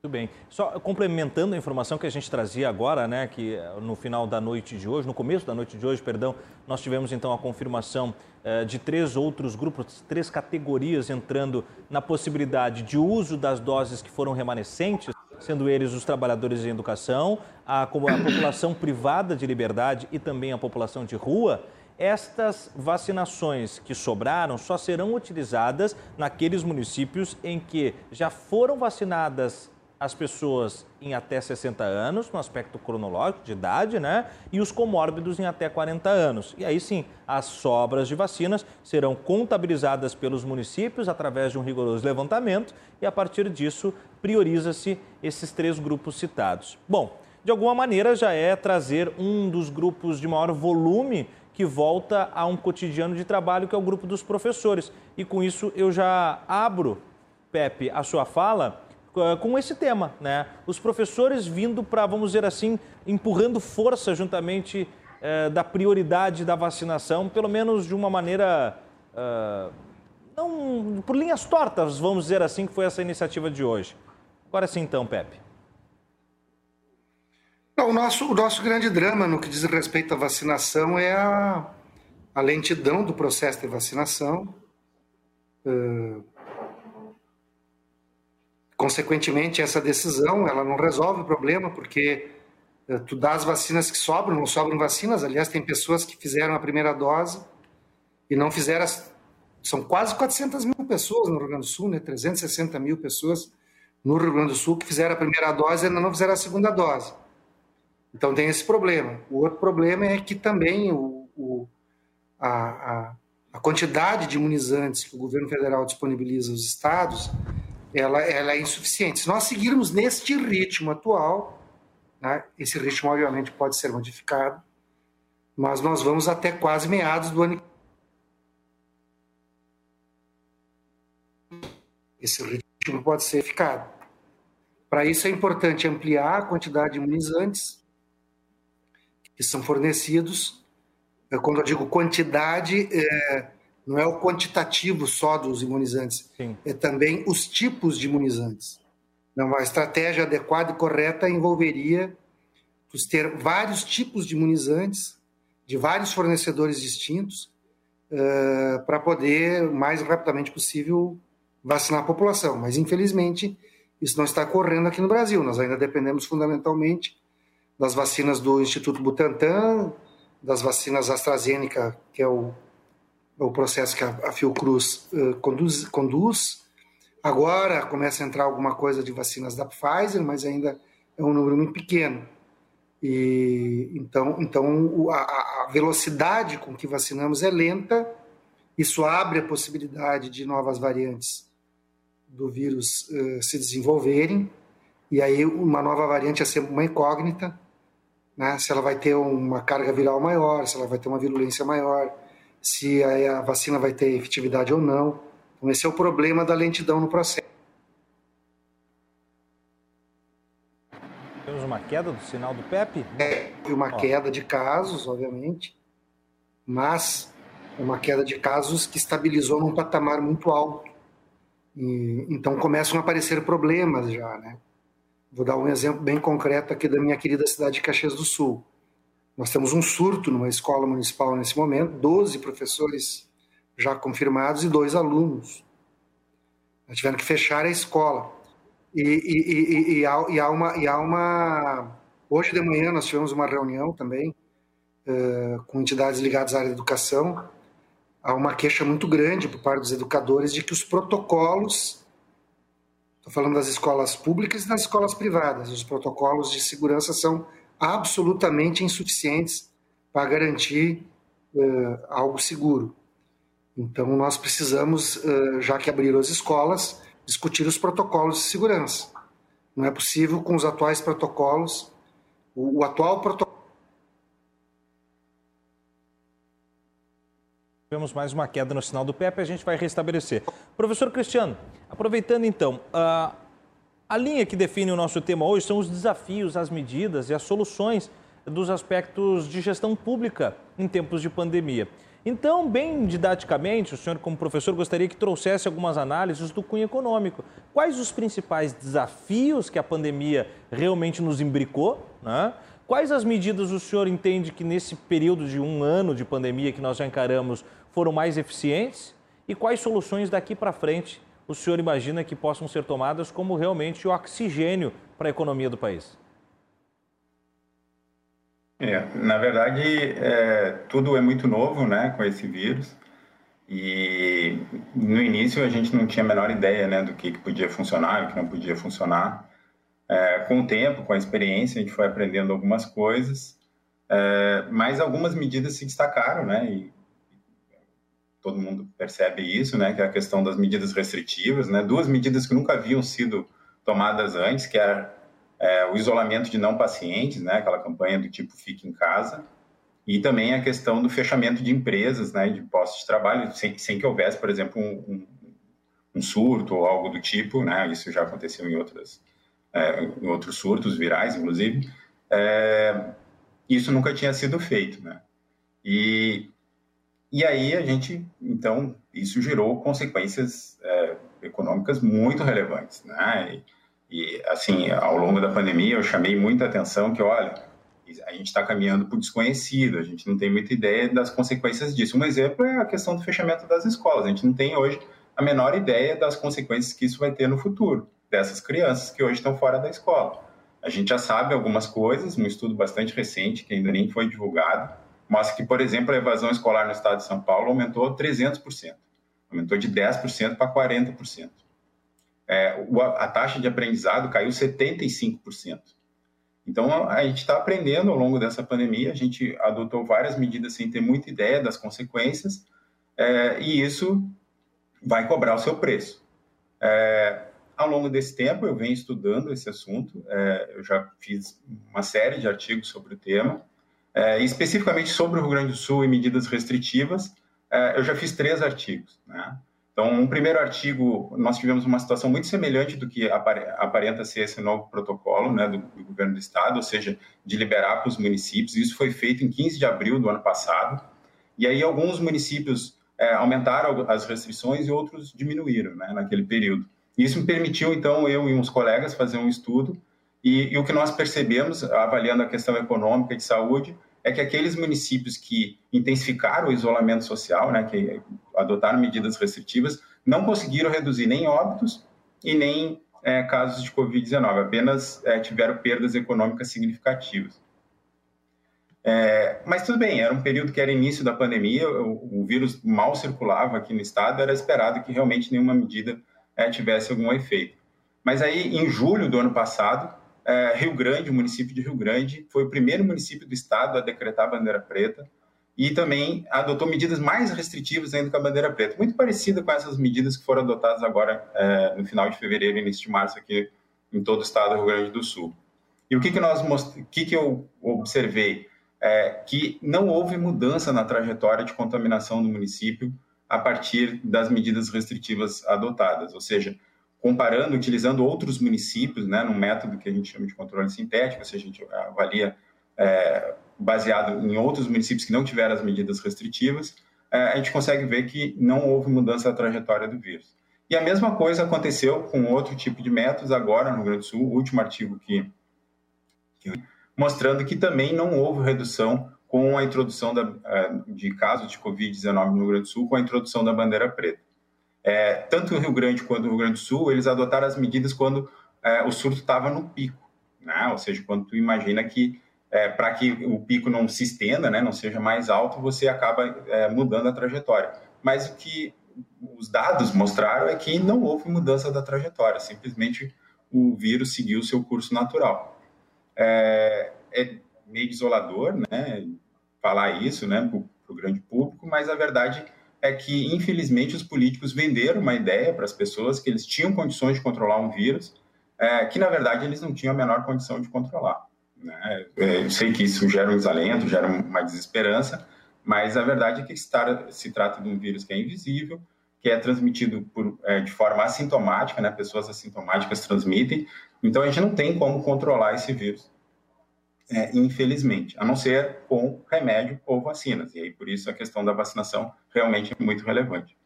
Muito bem. Só complementando a informação que a gente trazia agora, né, que no final da noite de hoje, no começo da noite de hoje, perdão, nós tivemos então a confirmação eh, de três outros grupos, três categorias entrando na possibilidade de uso das doses que foram remanescentes, sendo eles os trabalhadores em educação, a, a população privada de liberdade e também a população de rua. Estas vacinações que sobraram só serão utilizadas naqueles municípios em que já foram vacinadas as pessoas em até 60 anos, no aspecto cronológico de idade, né? E os comórbidos em até 40 anos. E aí sim, as sobras de vacinas serão contabilizadas pelos municípios através de um rigoroso levantamento e a partir disso prioriza-se esses três grupos citados. Bom, de alguma maneira já é trazer um dos grupos de maior volume que volta a um cotidiano de trabalho, que é o grupo dos professores. E com isso eu já abro, Pepe, a sua fala eh, com esse tema, né? Os professores vindo para, vamos dizer assim, empurrando força juntamente eh, da prioridade da vacinação, pelo menos de uma maneira, uh, não por linhas tortas, vamos dizer assim, que foi essa iniciativa de hoje. Agora sim, então, Pepe. O, nosso, o nosso grande drama no que diz respeito à vacinação é a, a lentidão do processo de vacinação. Uh, Consequentemente, essa decisão ela não resolve o problema, porque uh, tu dá as vacinas que sobram, não sobram vacinas. Aliás, tem pessoas que fizeram a primeira dose e não fizeram. As... São quase 400 mil pessoas no Rio Grande do Sul, né? 360 mil pessoas no Rio Grande do Sul que fizeram a primeira dose e ainda não fizeram a segunda dose. Então tem esse problema. O outro problema é que também o, o a, a, quantidade de imunizantes que o governo federal disponibiliza aos estados ela, ela é insuficiente. Se nós seguirmos neste ritmo atual, né, esse ritmo obviamente pode ser modificado, mas nós vamos até quase meados do ano. Esse ritmo pode ser ficado. Para isso é importante ampliar a quantidade de imunizantes que são fornecidos. Quando eu digo quantidade, é, não é o quantitativo só dos imunizantes, Sim. é também os tipos de imunizantes. Então, a estratégia adequada e correta envolveria ter vários tipos de imunizantes, de vários fornecedores distintos, uh, para poder, o mais rapidamente possível, vacinar a população. Mas, infelizmente, isso não está ocorrendo aqui no Brasil. Nós ainda dependemos fundamentalmente das vacinas do Instituto Butantan, das vacinas AstraZeneca, que é o o processo que a, Fiocruz uh, conduz, conduz. Agora começa a entrar alguma coisa de vacinas da Pfizer, mas ainda é um número muito pequeno. E então, então a, a velocidade com que vacinamos é lenta. Isso abre a possibilidade de novas variantes do vírus uh, se desenvolverem. E aí uma nova variante é sempre uma incógnita, né? Se ela vai ter uma carga viral maior, se ela vai ter uma virulência maior se a, vacina vai ter efetividade ou não. Então, esse é o problema da lentidão no processo. Temos uma queda do sinal do PEP? É, uma queda de casos, obviamente, mas uma queda de casos que estabilizou num patamar muito alto. E, então começam a aparecer problemas já, né? Vou dar um exemplo bem concreto aqui da minha querida cidade de Caxias do Sul. Nós temos um surto numa escola municipal nesse momento, 12 professores já confirmados e dois alunos. Nós tivemos que fechar a escola. E, e, e, e, há, há, uma, há uma. Hoje de manhã nós tivemos uma reunião também uh, com entidades ligadas à área da educação há uma queixa muito grande por parte dos educadores de que os protocolos, estou falando das escolas públicas e das escolas privadas, os protocolos de segurança são absolutamente insuficientes para garantir uh, algo seguro. Então, nós precisamos, uh, já que abriram as escolas, discutir os protocolos de segurança. Não é possível com os atuais protocolos, o, o atual protocolo Tivemos mais uma queda no sinal do PEP, a gente vai restabelecer. Professor Cristiano, aproveitando então, a, a linha que define o nosso tema hoje são os desafios, as medidas e as soluções dos aspectos de gestão pública em tempos de pandemia. Então, bem didaticamente, o senhor, como professor, gostaria que trouxesse algumas análises do cunho econômico. Quais os principais desafios que a pandemia realmente nos imbricou? Né? Quais as medidas o senhor entende que nesse período de um ano de pandemia que nós já encaramos foram mais eficientes? E quais soluções daqui para frente o senhor imagina que possam ser tomadas como realmente o oxigênio para a economia do país? É, na verdade, é, tudo é muito novo né, com esse vírus. E no início a gente não tinha a menor ideia né, do que, que podia funcionar e o que não podia funcionar. É, com o tempo, com a experiência, a gente foi aprendendo algumas coisas, é, mas algumas medidas se destacaram, né? E todo mundo percebe isso, né? Que é a questão das medidas restritivas, né? Duas medidas que nunca haviam sido tomadas antes, que é, é o isolamento de não pacientes, né? Aquela campanha do tipo fique em casa, e também a questão do fechamento de empresas, né? De postos de trabalho, sem, sem que houvesse, por exemplo, um, um, surto ou algo do tipo, né? Isso já aconteceu em outras, é, em outros surtos virais, inclusive. É, isso nunca tinha sido feito, né? E e aí a gente, então, isso gerou consequências é, econômicas muito relevantes, né? E, e, assim, ao longo da pandemia, eu chamei muita atenção que, olha, a gente está caminhando o desconhecido, a gente não tem muita ideia das consequências disso. Um exemplo é a questão do fechamento das escolas. A gente não tem hoje a menor ideia das consequências que isso vai ter no futuro, dessas crianças que hoje estão fora da escola. A gente já sabe algumas coisas, um estudo bastante recente, que ainda nem foi divulgado, mostra que, por exemplo, a evasão escolar no estado de São Paulo aumentou 300%, aumentou de 10% para 40%. É, a taxa de aprendizado caiu 75%. Então, a gente está aprendendo ao longo dessa pandemia, a gente adotou várias medidas sem ter muita ideia das consequências, é, e isso vai cobrar o seu preço. É, ao longo desse tempo, eu venho estudando esse assunto, é, eu já fiz uma série de artigos sobre o tema, é, especificamente sobre o Rio Grande do Sul e medidas restritivas, é, eu já fiz três artigos. Né? Então, um primeiro artigo, nós tivemos uma situação muito semelhante do que aparenta ser esse novo protocolo né, do, do governo do estado, ou seja, de liberar para os municípios. Isso foi feito em 15 de abril do ano passado. E aí alguns municípios é, aumentaram as restrições e outros diminuíram né, naquele período. Isso me permitiu, então, eu e uns colegas fazer um estudo e, e, o que nós percebemos, avaliando a questão econômica e de saúde, é que aqueles municípios que intensificaram o isolamento social, né, que adotaram medidas restritivas, não conseguiram reduzir nem óbitos e nem é, casos de Covid-19, apenas é, tiveram perdas econômicas significativas. É, mas tudo bem, era um período que era início da pandemia, o, o, vírus mal circulava aqui no estado, era esperado que realmente nenhuma medida é, tivesse algum efeito. Mas aí, em julho do ano passado, é, Rio Grande, o município de Rio Grande, foi o primeiro município do estado a decretar a bandeira preta e também adotou medidas mais restritivas ainda com a bandeira preta, muito parecida com essas medidas que foram adotadas agora é, no final de fevereiro e início de março aqui em todo o estado do Rio Grande do Sul. E o que que nós o que que eu observei é que não houve mudança na trajetória de contaminação do município a partir das medidas restritivas adotadas, ou seja, comparando, utilizando outros municípios, né, num método que a gente chama de controle sintético, ou seja, a gente avalia é, baseado em outros municípios que não tiveram as medidas restritivas, é, a gente consegue ver que não houve mudança da trajetória do vírus. E a mesma coisa aconteceu com outro tipo de métodos agora no Rio Grande do Sul, o último artigo que, que mostrando que também não houve redução com a introdução da, é, de casos de Covid-19 no Rio Grande do Sul, com a introdução da bandeira preta. É, tanto o Rio Grande quanto o Rio Grande do Sul, eles adotaram as medidas quando é, o surto estava no pico, né? ou seja, quando tu imagina que é, para que o pico não se estenda, né, não seja mais alto, você acaba é, mudando a trajetória. mas o que os dados mostraram é que não houve mudança da trajetória, simplesmente o vírus seguiu seu curso natural. É, é meio desolador, né, falar isso, né, para o grande público, mas a verdade é que, infelizmente, os políticos venderam uma ideia para as pessoas que eles tinham condições de controlar um vírus, é, que, na verdade, eles não tinham a menor condição de controlar. Né? É, eu sei que isso gera um desalento, gera uma desesperança, mas a verdade é que se trata de um vírus que é invisível, que é transmitido por, é, de forma assintomática, né? pessoas assintomáticas transmitem, então a gente não tem como controlar esse vírus, é, infelizmente, a não ser com remédio ou vacinas, e aí por isso a questão da vacinação realmente é muito relevante.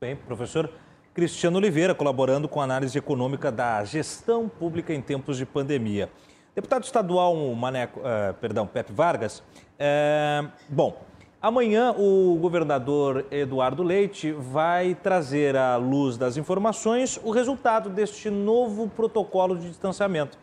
Bem, professor Cristiano Oliveira, colaborando com a análise econômica da gestão pública em tempos de pandemia. Deputado estadual Maneco, uh, perdão, Pepe Vargas, uh, bom, amanhã o governador Eduardo Leite vai trazer à luz das informações o resultado deste novo protocolo de distanciamento.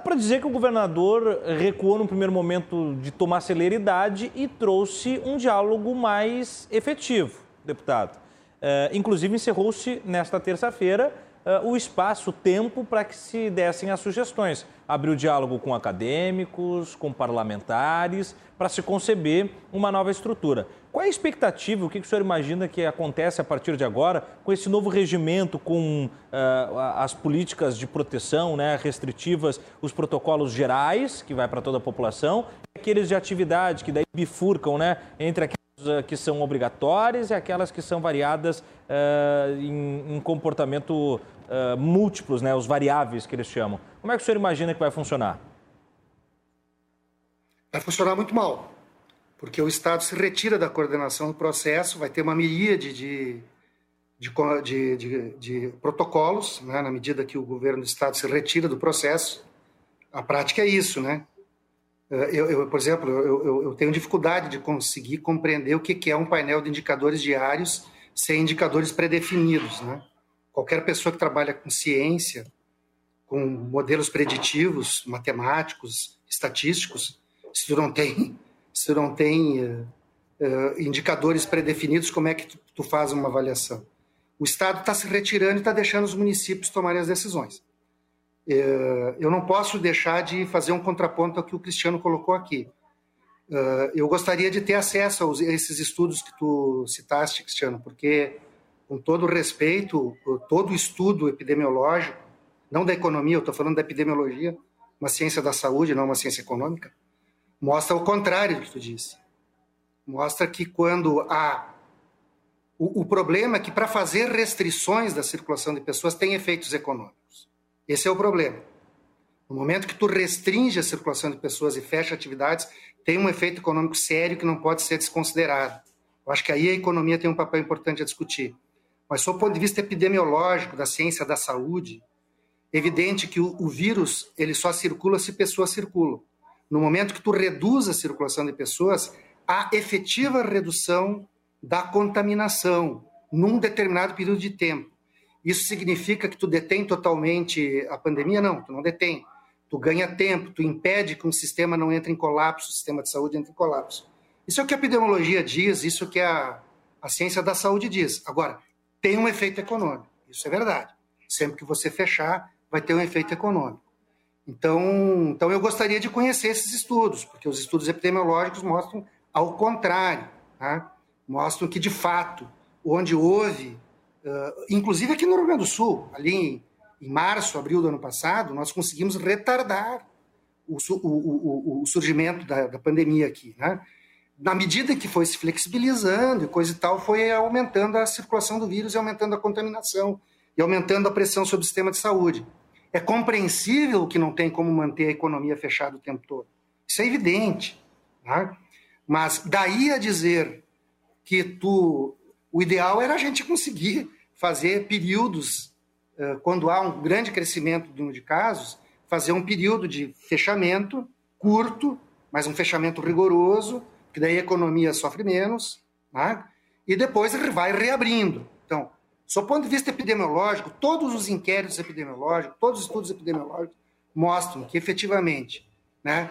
Dá para dizer que o governador recuou no primeiro momento de tomar celeridade e trouxe um diálogo mais efetivo, deputado. Uh, inclusive, encerrou-se nesta terça-feira uh, o espaço, o tempo para que se dessem as sugestões. Abriu diálogo com acadêmicos, com parlamentares, para se conceber uma nova estrutura. Qual é a expectativa, o que o senhor imagina que acontece a partir de agora com esse novo regimento, com uh, as políticas de proteção né, restritivas, os protocolos gerais, que vai para toda a população, e aqueles de atividade que daí bifurcam né, entre aqueles ah, que são obrigatórias e aquelas que são variadas uh, em, em, comportamento uh, múltiplos, né, os variáveis que eles chamam. Como é que o senhor imagina que vai funcionar? Vai funcionar muito mal, porque o Estado se retira da coordenação do processo, vai ter uma miríade de, de, de, de, protocolos, né, na medida que o governo do Estado se retira do processo. A prática é isso, né? Eh, eu, eu, por exemplo, eu, eu, tenho dificuldade de conseguir compreender o que é um painel de indicadores diários sem indicadores predefinidos. Né? Qualquer pessoa que trabalha com ciência, com modelos preditivos, matemáticos, estatísticos, se tu não tem, se não tem uh, uh, indicadores predefinidos, como é que tu, tu faz uma avaliação? O Estado está se retirando e está deixando os municípios tomarem as decisões. É, eu não posso deixar de fazer um contraponto ao que o Cristiano colocou aqui. Eu gostaria de ter acesso a esses estudos que tu citaste, Cristiano, porque, com todo respeito, todo estudo epidemiológico, não da economia, eu estou falando da epidemiologia, uma ciência da saúde, não uma ciência econômica, mostra o contrário do que tu disse. Mostra que quando há. O, o problema é que, para fazer restrições da circulação de pessoas, tem efeitos econômicos. Esse é o problema. No momento que tu restringe a circulação de pessoas e fecha atividades, tem um efeito econômico sério que não pode ser desconsiderado. Eu acho que aí a economia tem um papel importante a discutir. Mas, sob o ponto de vista epidemiológico, da ciência da saúde, é evidente que o, o vírus ele só circula se pessoas circulam. No momento que tu reduz a circulação de pessoas, há efetiva redução da contaminação num determinado período de tempo. Isso significa que tu detém totalmente a pandemia? Não, tu não detém. Tu ganha tempo, tu impede que um sistema não entre em colapso, o sistema de saúde entre em colapso. Isso é o que a epidemiologia diz, isso é o que a, a ciência da saúde diz. Agora, tem um efeito econômico, isso é verdade. Sempre que você fechar, vai ter um efeito econômico. Então, então eu gostaria de conhecer esses estudos, porque os estudos epidemiológicos mostram ao contrário, tá? mostram que, de fato, onde houve Uh, inclusive aqui no Rio Grande do Sul, ali em, em, março, abril do ano passado, nós conseguimos retardar o, o, o, o surgimento da, da, pandemia aqui. Né? Na medida que foi se flexibilizando e coisa e tal, foi aumentando a circulação do vírus e aumentando a contaminação e aumentando a pressão sobre o sistema de saúde. É compreensível que não tem como manter a economia fechada o tempo todo. Isso é evidente. Né? Mas daí a dizer que tu o ideal era a gente conseguir fazer períodos, quando há um grande crescimento do número de casos, fazer um período de fechamento curto, mas um fechamento rigoroso, que daí a economia sofre menos, né? e depois vai reabrindo. Então, do ponto de vista epidemiológico, todos os inquéritos epidemiológicos, todos os estudos epidemiológicos mostram que efetivamente né,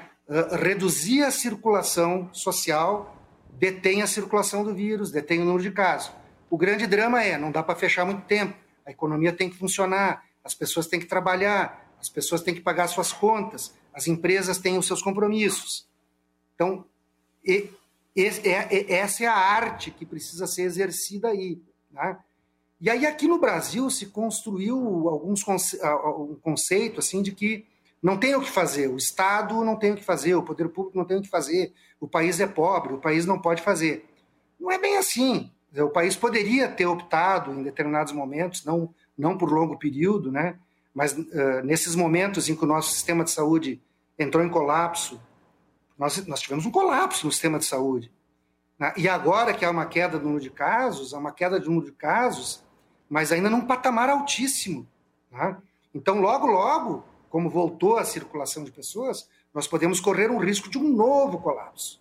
reduzir a circulação social detém a circulação do vírus, detém o número de casos. O grande drama é, não dá para fechar muito tempo, a economia tem que funcionar, as pessoas têm que trabalhar, as pessoas têm que pagar suas contas, as empresas têm os seus compromissos. Então, e, e, é, essa é a arte que precisa ser exercida aí. Né? E aí aqui no Brasil se construiu alguns conce um conceito assim de que não tem o que fazer, o Estado não tem o que fazer, o poder público não tem o que fazer, o país é pobre, o país não pode fazer. Não é bem assim. O país poderia ter optado em determinados momentos, não, não por longo período, né? mas uh, nesses momentos em que o nosso sistema de saúde entrou em colapso, nós, nós tivemos um colapso no sistema de saúde. Né? E agora que há uma queda do número de casos, há uma queda do número de casos, mas ainda num patamar altíssimo. Né? Então, logo, logo, como voltou a circulação de pessoas, nós podemos correr um risco de um novo colapso.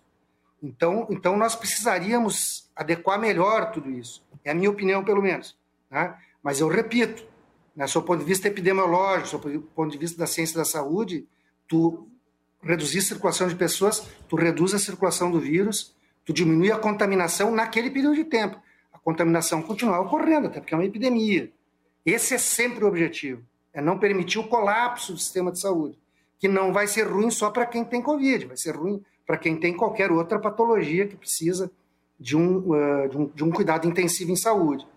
Então, então nós precisaríamos adequar melhor tudo isso. É a minha opinião, pelo menos. Né? Mas eu repito, né, do ponto de vista epidemiológico, do ponto de vista da ciência da saúde, tu reduzir a circulação de pessoas, tu reduz a circulação do vírus, tu diminui a contaminação naquele período de tempo contaminação continuar ocorrendo, até porque é uma epidemia. Esse é sempre o objetivo, é não permitir o colapso do sistema de saúde, que não vai ser ruim só para quem tem Covid, vai ser ruim para quem tem qualquer outra patologia que precisa de um, uh, de um, de um cuidado intensivo em saúde.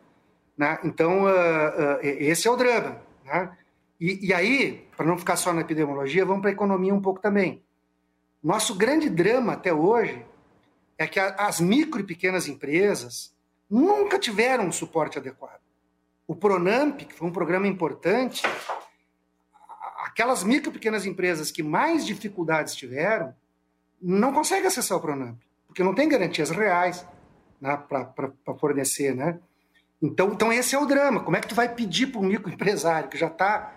Né? Então, uh, uh, esse é o drama. Né? E, e aí, para não ficar só na epidemiologia, vamos para a economia um pouco também. Nosso grande drama até hoje é que as micro e pequenas empresas, nunca tiveram um suporte adequado. O Pronamp, que foi um programa importante, aquelas micro e pequenas empresas que mais dificuldades tiveram, não conseguem acessar o Pronamp, porque não tem garantias reais né, para fornecer, né? Então, então esse é o drama. Como é que tu vai pedir para um microempresário que já está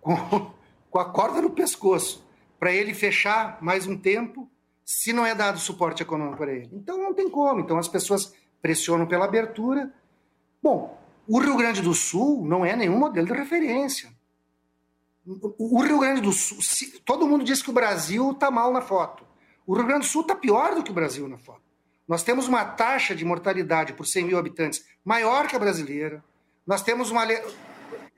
com, com a corda no pescoço para ele fechar mais um tempo se não é dado suporte econômico para ele? Então não tem como. Então as pessoas pressionam pela abertura. Bom, o Rio Grande do Sul não é nenhum modelo de referência. O Rio Grande do Sul, se, todo mundo diz que o Brasil está mal na foto. O Rio Grande do Sul está pior do que o Brasil na foto. Nós temos uma taxa de mortalidade por 100 mil habitantes maior que a brasileira. Nós temos uma.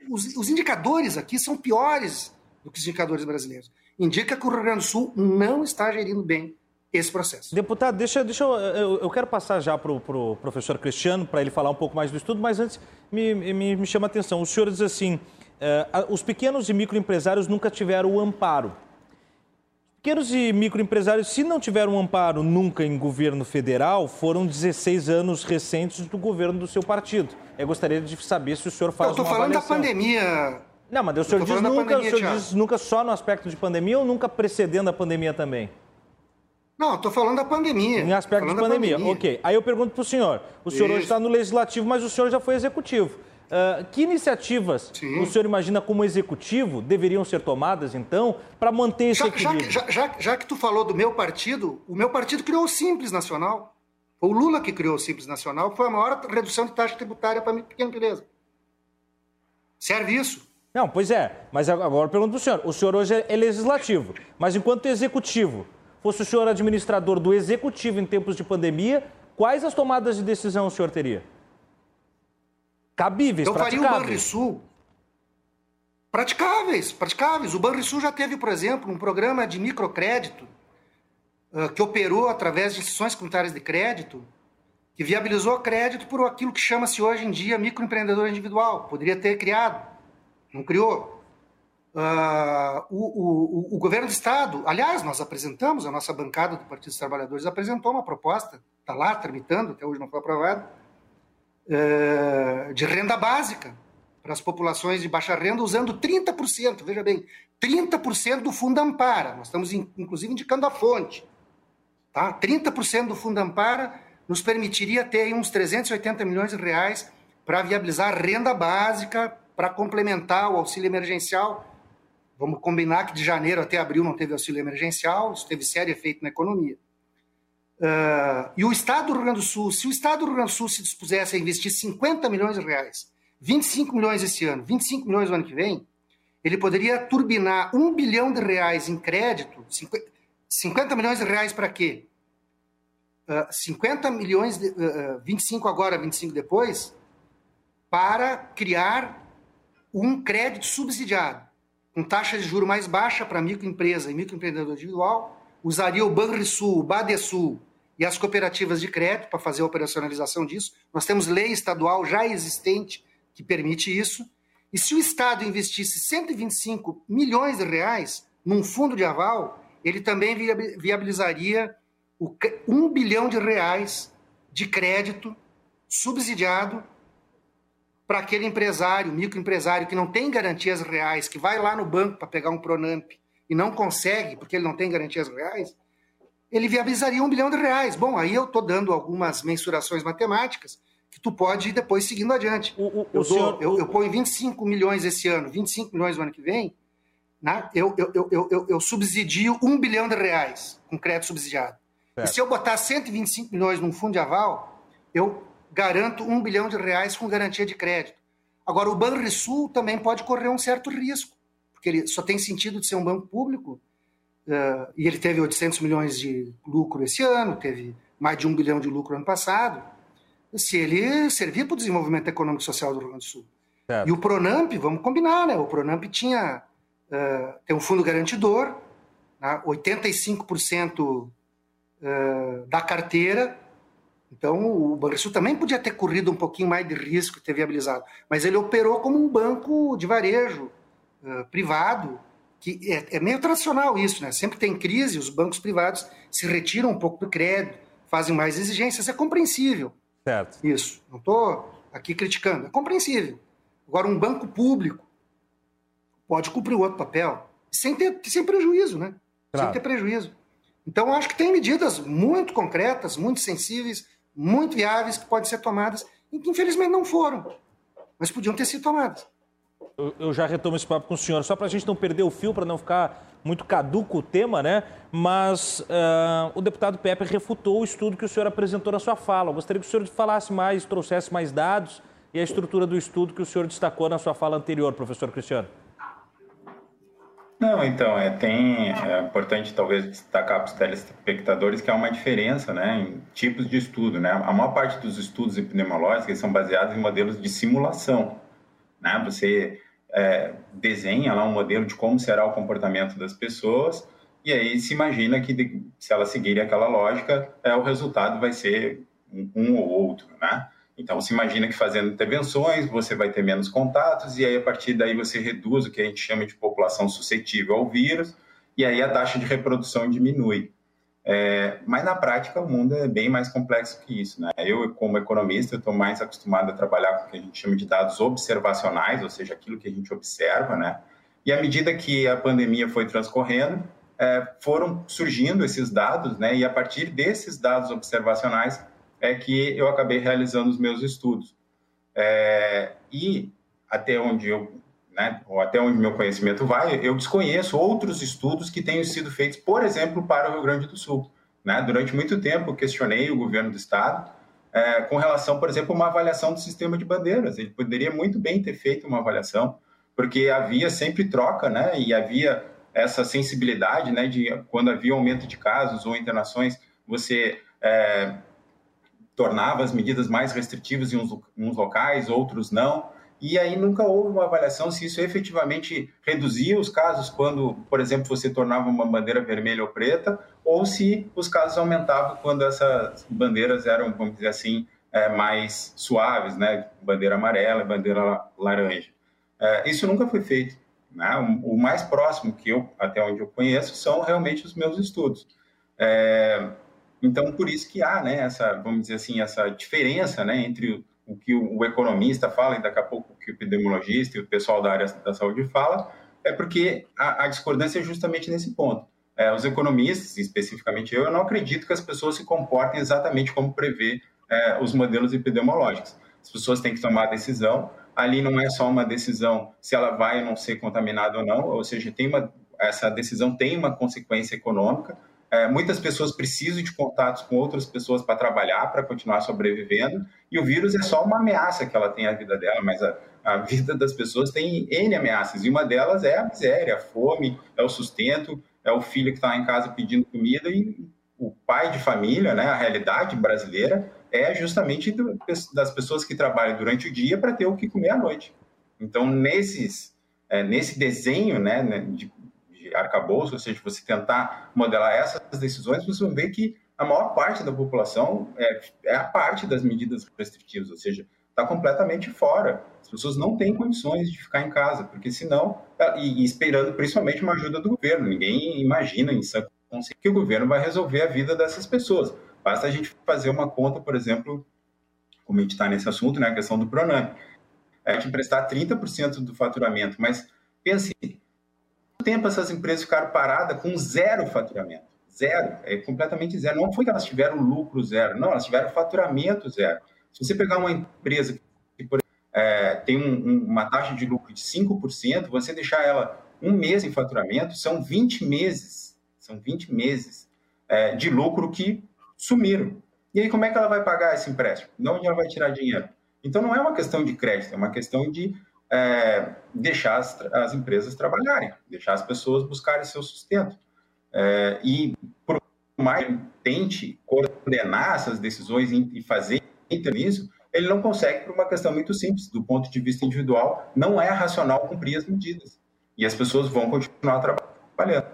Os, os indicadores aqui são piores do que os indicadores brasileiros. Indica que o Rio Grande do Sul não está gerindo bem esse processo. Deputado, deixa, deixa eu, eu, eu quero passar já para o pro professor Cristiano, para ele falar um pouco mais do estudo, mas antes me, me, me chama a atenção. O senhor diz assim, uh, os pequenos e microempresários nunca tiveram o amparo. Pequenos e microempresários, se não tiveram amparo nunca em governo federal, foram 16 anos recentes do governo do seu partido. Eu gostaria de saber se o senhor faz Eu estou falando avaliação. da pandemia. Não, mas o senhor, diz nunca, pandemia, o senhor diz nunca só no aspecto de pandemia ou nunca precedendo a pandemia também? Não, estou falando da pandemia. Em aspecto de pandemia. pandemia. Ok. Aí eu pergunto para o senhor. O senhor Isso. hoje está no legislativo, mas o senhor já foi executivo. Uh, que iniciativas Sim. o senhor imagina como executivo deveriam ser tomadas, então, para manter esse já, equilíbrio? Já, já, já, que tu falou do meu partido, o meu partido criou o Simples Nacional. Foi o Lula que criou o Simples Nacional, foi a maior redução de taxa tributária para a pequena empresa. Serve isso? Não, pois é. Mas agora eu pergunto para o senhor. O senhor hoje é legislativo, mas enquanto executivo, fosse o senhor administrador do executivo em tempos de pandemia, quais as tomadas de decisão o senhor teria? Cabíveis, Eu faria o Banrisul. Praticáveis, praticáveis. O Banrisul já teve, por exemplo, um programa de microcrédito uh, que operou através de instituições comunitárias de crédito, que viabilizou crédito por aquilo que chama-se hoje em dia microempreendedor individual. Poderia ter criado, não criou. Uh, o, o, o, governo do Estado, aliás, nós apresentamos, a nossa bancada do Partido dos Trabalhadores apresentou uma proposta, está lá tramitando, até hoje não foi aprovado, uh, de renda básica para as populações de baixa renda, usando 30%, veja bem, 30% do Fundo Ampara. Nós estamos, inclusive, indicando a fonte. Tá? 30% do Fundo Ampara nos permitiria ter uns 380 milhões de reais para viabilizar renda básica, para complementar o auxílio emergencial Vamos combinar que de janeiro até abril não teve auxílio emergencial, isso teve sério efeito na economia. Uh, e o Estado do Rio Grande do Sul, se o Estado do Rio Grande do Sul se dispusesse a investir 50 milhões de reais, 25 milhões esse ano, 25 milhões no ano que vem, ele poderia turbinar um bilhão de reais em crédito, 50 milhões de reais para quê? uh, 50 milhões, de, uh, 25 agora, 25 depois, para criar um crédito subsidiado, com taxa de juro mais baixa para microempresa e microempreendedor individual, usaria o Banrisul, o Badesul e as cooperativas de crédito para fazer a operacionalização disso. Nós temos lei estadual já existente que permite isso. E se o Estado investisse 125 milhões de reais num fundo de aval, ele também viabilizaria um bilhão de reais de crédito subsidiado para aquele empresário, microempresário que não tem garantias reais, que vai lá no banco para pegar um Pronamp e não consegue, porque ele não tem garantias reais, ele viabilizaria um bilhão de reais. Bom, aí eu estou dando algumas mensurações matemáticas que tu pode ir depois seguindo adiante. O, o, eu, o senhor... eu, eu ponho 25 milhões esse ano, 25 milhões no ano que vem, né? eu, eu, eu, eu, eu subsidio um bilhão de reais com crédito subsidiado. Certo. E se eu botar 125 milhões num fundo de aval, eu garanto um bilhão de reais com garantia de crédito. Agora, o Banrisul também pode correr um certo risco, porque ele só tem sentido de ser um banco público, uh, e ele teve 800 milhões de lucro esse ano, teve mais de um bilhão de lucro ano passado, se ele servir para o desenvolvimento econômico e social do Rio Grande do Sul. Certo. E o Pronamp, vamos combinar, né? O Pronamp tinha uh, tem um fundo garantidor, né? 85% uh, da carteira então, o Banrisul também podia ter corrido um pouquinho mais de risco e ter viabilizado, mas ele operou como um banco de varejo uh, privado, que é, é, meio tradicional isso, né? Sempre tem crise, os bancos privados se retiram um pouco do crédito, fazem mais exigências, é compreensível. Certo. Isso, não estou aqui criticando, é compreensível. Agora, um banco público pode cumprir o outro papel sem ter sem prejuízo, né? Claro. Sem ter prejuízo. Então, acho que tem medidas muito concretas, muito sensíveis, muito viáveis que podem ser tomadas e que infelizmente não foram, mas podiam ter sido tomadas. Eu, já retomo esse papo com o senhor, só para a gente não perder o fio, para não ficar muito caduco o tema, né? Mas uh, o deputado Pepe refutou o estudo que o senhor apresentou na sua fala. Eu gostaria que o senhor falasse mais, trouxesse mais dados e a estrutura do estudo que o senhor destacou na sua fala anterior, professor Cristiano. Não, então, é, tem, é importante talvez destacar para os telespectadores que há uma diferença né, em tipos de estudo. Né? A maior parte dos estudos epidemiológicos são baseados em modelos de simulação. Né? Você é, desenha lá um modelo de como será o comportamento das pessoas e aí se imagina que se elas seguirem aquela lógica, é, o resultado vai ser um, um ou outro, né? Então, se imagina que fazendo intervenções você vai ter menos contatos, e aí a partir daí você reduz o que a gente chama de população suscetível ao vírus, e aí a taxa de reprodução diminui. É, mas na prática o mundo é bem mais complexo que isso. Né? Eu, como economista, estou mais acostumado a trabalhar com o que a gente chama de dados observacionais, ou seja, aquilo que a gente observa. Né? E à medida que a pandemia foi transcorrendo, é, foram surgindo esses dados, né? e a partir desses dados observacionais, é que eu acabei realizando os meus estudos. É, e até onde eu, né, ou até onde meu conhecimento vai, eu desconheço outros estudos que tenham sido feitos, por exemplo, para o Rio Grande do Sul. Né? Durante muito tempo, questionei o governo do estado é, com relação, por exemplo, a uma avaliação do sistema de bandeiras. Ele poderia muito bem ter feito uma avaliação, porque havia sempre troca, né? E havia essa sensibilidade, né? De quando havia aumento de casos ou internações, você é, tornava as medidas mais restritivas em uns, uns locais, outros não. E aí nunca houve uma avaliação se isso efetivamente reduzia os casos quando, por exemplo, você tornava uma bandeira vermelha ou preta, ou se os casos aumentavam quando essas bandeiras eram, vamos dizer assim, é, mais suaves, né? Bandeira amarela, bandeira laranja. É, isso nunca foi feito. Né? O, mais próximo que eu, até onde eu conheço, são realmente os meus estudos. É, então, por isso que há, né, essa, vamos dizer assim, essa diferença, né, entre o que o, economista fala e daqui a pouco o que o epidemiologista e o pessoal da área da saúde fala, é porque a, a discordância é justamente nesse ponto. É, os economistas, especificamente eu, eu não acredito que as pessoas se comportem exatamente como prevê é, os modelos epidemiológicos. As pessoas têm que tomar a decisão. Ali não é só uma decisão se ela vai ou não ser contaminada ou não, ou seja, tem uma, essa decisão tem uma consequência econômica. É, muitas pessoas precisam de contatos com outras pessoas para trabalhar, para continuar sobrevivendo, e o vírus é só uma ameaça que ela tem à vida dela, mas a, a vida das pessoas tem N ameaças, e uma delas é a miséria, a fome, é o sustento, é o filho que está em casa pedindo comida, e o pai de família, né, a realidade brasileira é justamente do, das pessoas que trabalham durante o dia para ter o que comer à noite. Então, nesses, é, nesse desenho né, né, de, arcabouço, ou seja, você tentar modelar essas decisões, você vai ver que a maior parte da população é, é a parte das medidas restritivas, ou seja, está completamente fora. As pessoas não têm condições de ficar em casa, porque senão, e, esperando principalmente uma ajuda do governo, ninguém imagina em sã que o governo vai resolver a vida dessas pessoas. Basta a gente fazer uma conta, por exemplo, como a gente está nesse assunto, né, a questão do Pronamp. A gente emprestar 30% do faturamento, mas pense, tempo essas empresas ficaram paradas com zero faturamento? Zero, é completamente zero. Não foi que elas tiveram lucro zero, não, elas tiveram faturamento zero. Se você pegar uma empresa que por, é, tem um, um, uma taxa de lucro de 5%, você deixar ela um mês em faturamento, são 20 meses são 20 meses é, de lucro que sumiram. E aí, como é que ela vai pagar esse empréstimo? De onde ela vai tirar dinheiro? Então, não é uma questão de crédito, é uma questão de é, deixar as, as, empresas trabalharem, deixar as pessoas buscarem seu sustento. É, e, por mais que tente coordenar essas decisões e fazer isso, ele não consegue por uma questão muito simples. Do ponto de vista individual, não é racional cumprir as medidas. E as pessoas vão continuar trabalhando.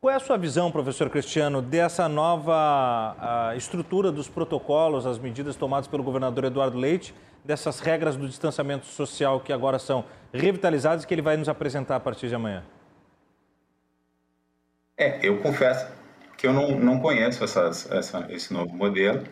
Qual é a sua visão, professor Cristiano, dessa nova uh, estrutura dos protocolos, as medidas tomadas pelo governador Eduardo Leite, dessas regras do distanciamento social que agora são revitalizadas que ele vai nos apresentar a partir de amanhã? É, eu confesso que eu não, não conheço essas, essa, esse novo modelo.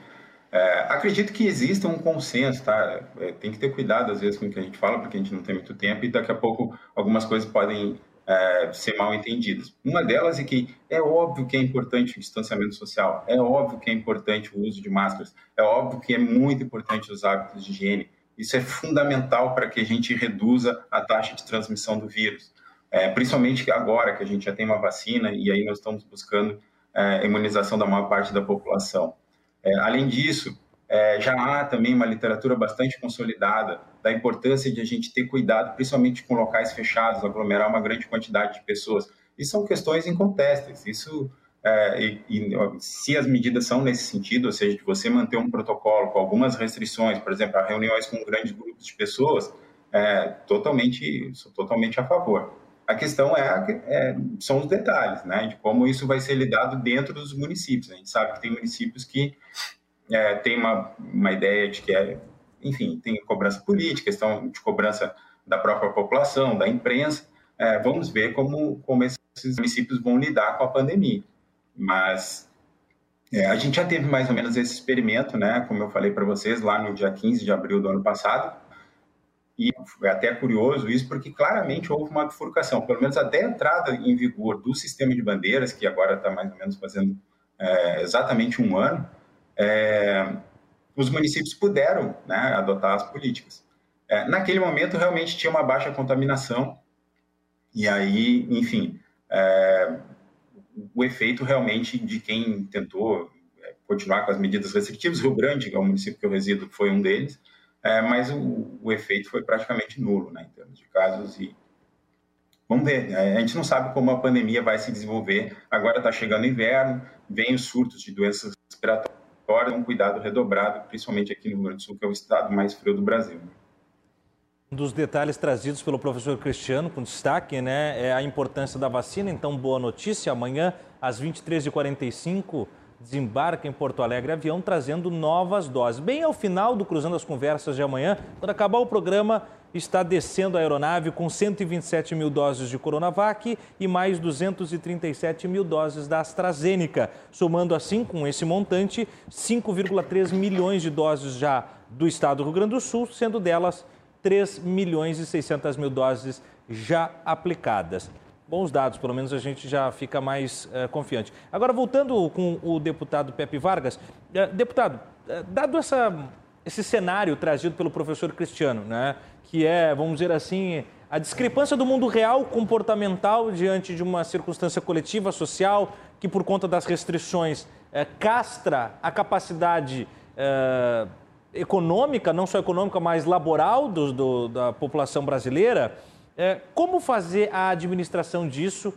É, acredito que exista um consenso, tá? É, tem que ter cuidado às vezes com o que a gente fala, porque a gente não tem muito tempo e daqui a pouco algumas coisas podem é, ser mal entendidas. Uma delas é que é óbvio que é importante o distanciamento social, é óbvio que é importante o uso de máscaras, é óbvio que é muito importante os hábitos de higiene. Isso é fundamental para que a gente reduza a taxa de transmissão do vírus. É, principalmente agora que a gente já tem uma vacina e aí nós estamos buscando é, a imunização da maior parte da população. Além disso, é, já há também uma literatura bastante consolidada da importância de a gente ter cuidado, principalmente com locais fechados, aglomerar uma grande quantidade de pessoas. E são questões incontestáveis. Isso, é, e, e, se as medidas são nesse sentido, ou seja, de você manter um protocolo com algumas restrições, por exemplo, reuniões com grandes grupos de pessoas, é, totalmente, sou totalmente a favor. A questão é, é, são os detalhes, né, de como isso vai ser lidado dentro dos municípios. A gente sabe que tem municípios que é, tem uma, uma ideia de que é, enfim, tem cobrança política, questão de cobrança da própria população, da imprensa. É, vamos ver como, como esses municípios vão lidar com a pandemia. Mas é, a gente já teve mais ou menos esse experimento, né, como eu falei para vocês, lá no dia 15 de abril do ano passado. E é até curioso isso, porque claramente houve uma bifurcação, pelo menos até a entrada em vigor do sistema de bandeiras, que agora está mais ou menos fazendo é, exatamente um ano, é, os municípios puderam né, adotar as políticas. É, naquele momento, realmente tinha uma baixa contaminação, e aí, enfim, é, o efeito realmente de quem tentou é, continuar com as medidas restritivas, Rio Grande, que é o município que eu resido, foi um deles, é, mas o, o, efeito foi praticamente nulo né, em termos de casos e Vamos ver, né, a gente não sabe como a pandemia vai se desenvolver. Agora está chegando inverno, vem os surtos de doenças respiratórias um cuidado redobrado, principalmente aqui no Rio Grande do Sul, que é o estado mais frio do Brasil. Um dos detalhes trazidos pelo professor Cristiano, com destaque, né, é a importância da vacina. Então, boa notícia, amanhã, às 23h45, desembarca em Porto Alegre avião trazendo novas doses. Bem ao final do Cruzando as Conversas de amanhã, quando acabar o programa, está descendo a aeronave com 127 mil doses de Coronavac e mais 237 mil doses da AstraZeneca, somando assim, com esse montante, 5,3 milhões de doses já do estado do Rio Grande do Sul, sendo delas 3 milhões e 600 mil doses já aplicadas. Bons dados, pelo menos a gente já fica mais uh, confiante. Agora, voltando com o deputado Pepe Vargas. Uh, deputado, uh, dado essa, esse cenário trazido pelo professor Cristiano, né, que é, vamos dizer assim, a discrepância do mundo real comportamental diante de uma circunstância coletiva, social, que por conta das restrições castra a capacidade econômica, não só econômica, mas laboral do, do, da população brasileira. É, como fazer a administração disso?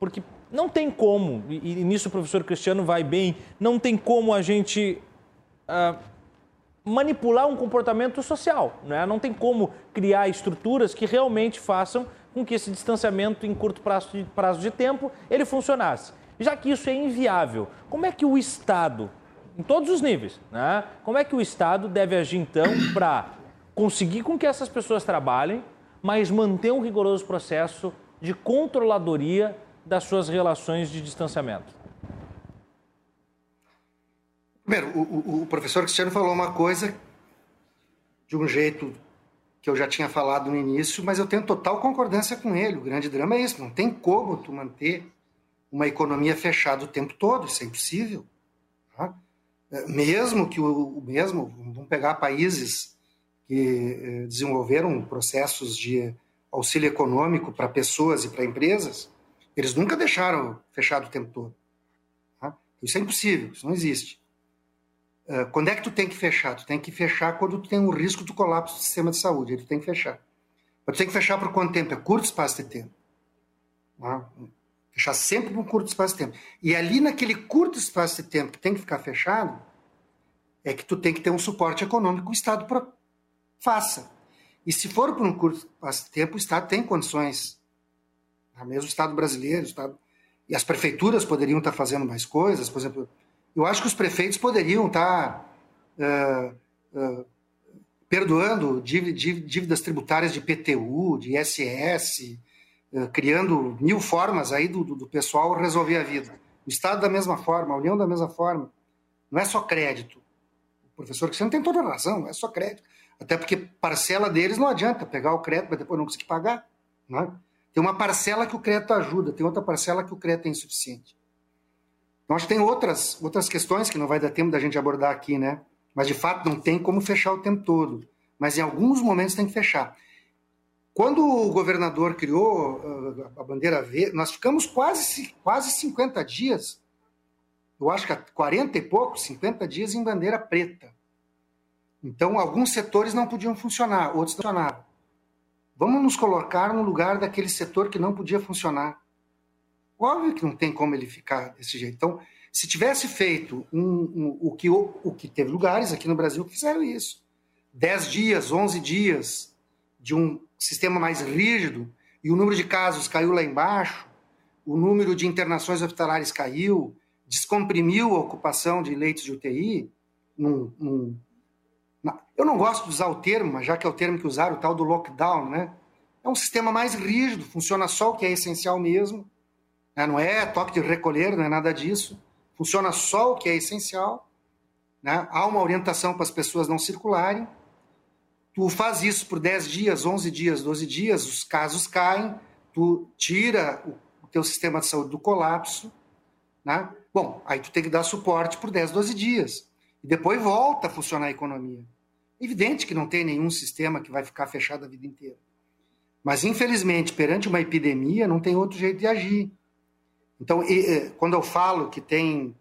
Porque não tem como, e, e, nisso o professor Cristiano vai bem, não tem como a gente uh, manipular um comportamento social. Né? Não tem como criar estruturas que realmente façam com que esse distanciamento em curto prazo de, prazo de tempo ele funcionasse. Já que isso é inviável, como é que o Estado, em todos os níveis, né? como é que o Estado deve agir então para conseguir com que essas pessoas trabalhem, mas manter um rigoroso processo de controladoria das suas relações de distanciamento? Primeiro, o, o, professor Cristiano falou uma coisa de um jeito que eu já tinha falado no início, mas eu tenho total concordância com ele. O grande drama é isso, não tem como tu manter uma economia fechada o tempo todo, isso é impossível. Tá? É, mesmo que o mesmo, vamos pegar países que eh, desenvolveram processos de auxílio econômico para pessoas e para empresas, eles nunca deixaram fechado o tempo todo. Tá? Isso é impossível, isso não existe. Uh, quando é que tu tem que fechar? Tu tem que fechar quando tu tem um risco do colapso do sistema de saúde. Tu tem que fechar. Mas tu tem que fechar por quanto tempo? É curto espaço de tempo. Tá? Fechar sempre por um curto espaço de tempo. E ali naquele curto espaço de tempo que tem que ficar fechado, é que tu tem que ter um suporte econômico que o Estado faça. E se for por um curto tempo, o Estado tem condições mesmo o Estado brasileiro, o Estado, e as prefeituras poderiam estar fazendo mais coisas, por exemplo, eu acho que os prefeitos poderiam estar uh, uh, perdoando dívidas tributárias de PTU, de ISS, uh, criando mil formas aí do, do pessoal resolver a vida. O Estado da mesma forma, a União da mesma forma. Não é só crédito. O professor Cristiano tem toda a razão, não é só crédito. Até porque parcela deles não adianta pegar o crédito, mas depois não conseguir pagar. Não é? Tem uma parcela que o crédito ajuda, tem outra parcela que o crédito é insuficiente. Então, acho que tem outras, outras questões que não vai dar tempo da gente abordar aqui, né? Mas, de fato, não tem como fechar o tempo todo. Mas, em alguns momentos, tem que fechar. Quando o governador criou uh, a bandeira verde, nós ficamos quase, quase 50 dias, eu acho que 40 e pouco, 50 dias em bandeira preta. Então, alguns setores não podiam funcionar, outros funcionaram. Vamos nos colocar no lugar daquele setor que não podia funcionar. Óbvio que não tem como ele ficar desse jeito. Então, se tivesse feito um, um, o, que, o, o que teve lugares aqui no Brasil que fizeram isso. 10 dias, 11 dias de um sistema mais rígido e o número de casos caiu lá embaixo, o número de internações hospitalares caiu, descomprimiu a ocupação de leitos de UTI, num, num, eu não gosto de usar o termo, mas já que é o termo que usaram, o tal do lockdown, né? É um sistema mais rígido, funciona só o que é essencial mesmo. Né? Não é toque de recolher, não é nada disso. Funciona só o que é essencial. Né? Há uma orientação para as pessoas não circularem. Tu faz isso por 10 dias, 11 dias, 12 dias, os casos caem, tu tira o, teu sistema de saúde do colapso. Né? Bom, aí tu tem que dar suporte por 10, 12 dias. E depois volta a funcionar a economia. Evidente que não tem nenhum sistema que vai ficar fechado a vida inteira. Mas, infelizmente, perante uma epidemia, não tem outro jeito de agir. Então, quando eu falo que tem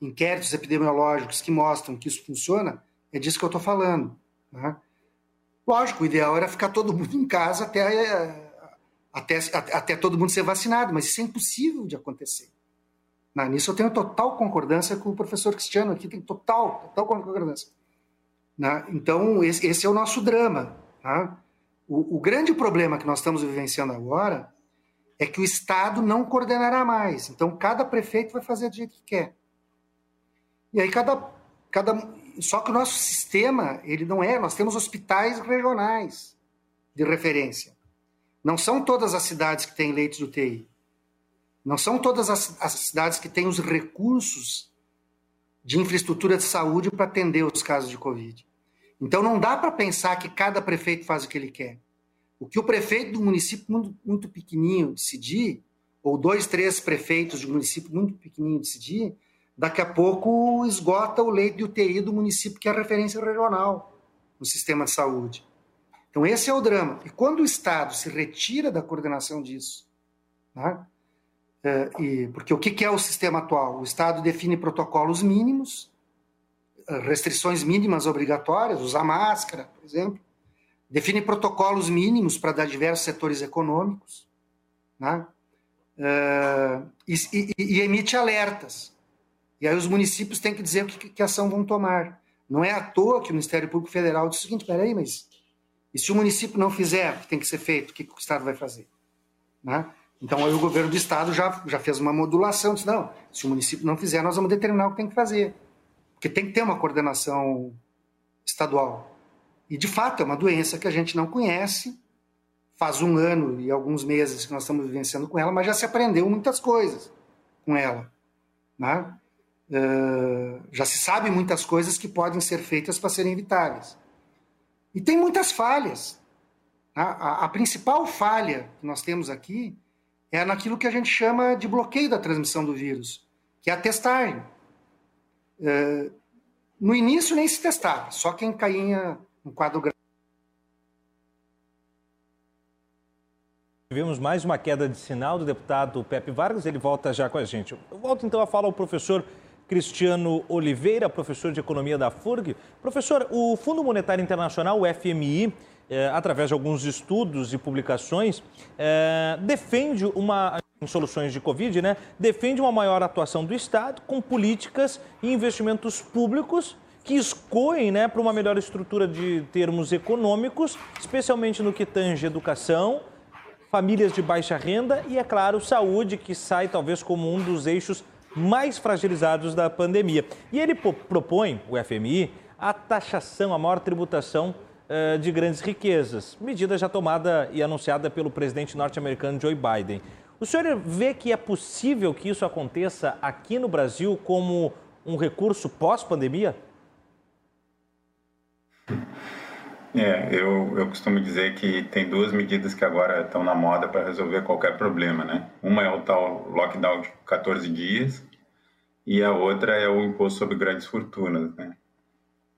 inquéritos epidemiológicos que mostram que isso funciona, é disso que eu estou falando. Né? Lógico, o ideal era ficar todo mundo em casa até, até, até todo mundo ser vacinado, mas isso é impossível de acontecer. Nisso eu tenho total concordância com o professor Cristiano aqui, tem total, total concordância. Né? Então, esse, esse, é o nosso drama. Tá? O, o, grande problema que nós estamos vivenciando agora é que o Estado não coordenará mais. Então, cada prefeito vai fazer do jeito que quer. E aí, cada, cada. Só que o nosso sistema, ele não é. Nós temos hospitais regionais de referência. Não são todas as cidades que têm leitos de UTI. Não são todas as, as cidades que têm os recursos de infraestrutura de saúde para atender os casos de Covid. Então não dá para pensar que cada prefeito faz o que ele quer. O que o prefeito do município muito, muito pequenininho decidir, ou dois, três prefeitos de um município muito pequenininho decidir, daqui a pouco esgota o leito de UTI do município que é a referência regional no sistema de saúde. Então esse é o drama. E quando o Estado se retira da coordenação disso, né, e, porque o que é o sistema atual? O Estado define protocolos mínimos, é, restrições mínimas obrigatórias, usar máscara, por exemplo, define protocolos mínimos para dar diversos setores econômicos, né? uh, e, e, e, emite alertas. E aí os municípios têm que dizer o que, que ação vão tomar. Não é à toa que o Ministério Público Federal diz o seguinte: peraí, mas e se o município não fizer o que tem que ser feito, o que o Estado vai fazer? Né? Então aí o governo do Estado já, já fez uma modulação, disse, não, se o município não fizer, nós vamos determinar o que tem que fazer. Porque tem que ter uma coordenação estadual. E de fato é uma doença que a gente não conhece, faz um ano e alguns meses que nós estamos vivenciando com ela, mas já se aprendeu muitas coisas com ela. Né? Uh, já se sabe muitas coisas que podem ser feitas para serem evitáveis. E tem muitas falhas. A, a, a, principal falha que nós temos aqui é naquilo que a gente chama de bloqueio da transmissão do vírus, que é a testagem. Uh, no início nem se testava, só quem caía no quadro grave. Tivemos mais uma queda de sinal do deputado Pepe Vargas, ele volta já com a gente. Eu volto então a falar ao professor Cristiano Oliveira, professor de economia da FURG. Professor, o Fundo Monetário Internacional, o FMI, eh, através de alguns estudos e publicações, eh, defende uma em soluções de Covid, né? Defende uma maior atuação do Estado com políticas e investimentos públicos que escoem né, para uma melhor estrutura de termos econômicos, especialmente no que tange educação, famílias de baixa renda e, é claro, saúde, que sai talvez como um dos eixos mais fragilizados da pandemia. E ele propõe, o FMI, a taxação, a maior tributação de grandes riquezas, medida já tomada e anunciada pelo presidente norte-americano Joe Biden. O senhor vê que é possível que isso aconteça aqui no Brasil como um recurso pós-pandemia? É, eu, eu costumo dizer que tem duas medidas que agora estão na moda para resolver qualquer problema, né? Uma é o tal lockdown de 14 dias e a outra é o imposto sobre grandes fortunas, né?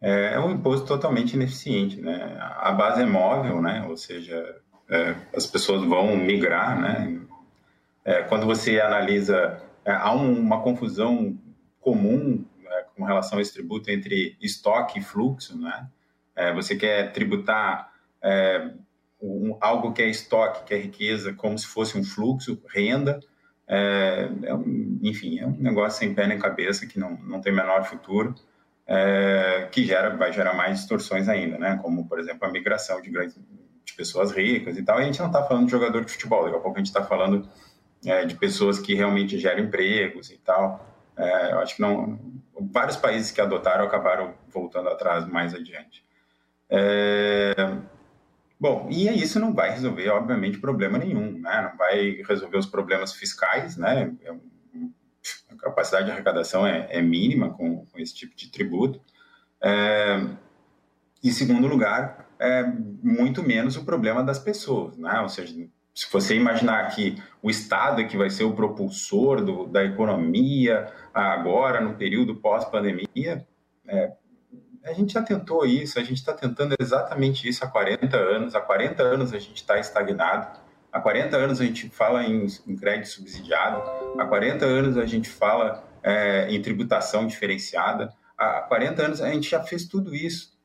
É, é um imposto totalmente ineficiente, né? A base é móvel, né? Ou seja, é, as pessoas vão migrar, né? É, quando você analisa, é, há um, uma confusão comum né, com relação a esse tributo entre estoque e fluxo, né? É, você quer tributar é, um, algo que é estoque, que é riqueza, como se fosse um fluxo, renda. Um, enfim, é um negócio sem pé nem cabeça que não, não tem menor futuro, é, que gera, vai gerar mais distorções ainda, né? Como, por exemplo, a migração de, grandes, de pessoas ricas e tal. E a gente não está falando de jogador de futebol, daqui a pouco a gente está falando é, de pessoas que realmente geram empregos e tal. eu acho que não, vários países que adotaram acabaram voltando atrás mais adiante. É... Bom, e isso não vai resolver, obviamente, problema nenhum, né? Não vai resolver os problemas fiscais, né? A capacidade de arrecadação é, é mínima com, com, esse tipo de tributo. É... Em segundo lugar, é muito menos o problema das pessoas, né? Ou seja, se você imaginar que o Estado é que vai ser o propulsor do, da economia agora, no período pós-pandemia, é, a gente já tentou isso, a gente está tentando exatamente isso há 40 anos. Há 40 anos a gente está estagnado. Há 40 anos a gente fala em, em, crédito subsidiado. Há 40 anos a gente fala é, em tributação diferenciada. Há 40 anos a gente já fez tudo isso.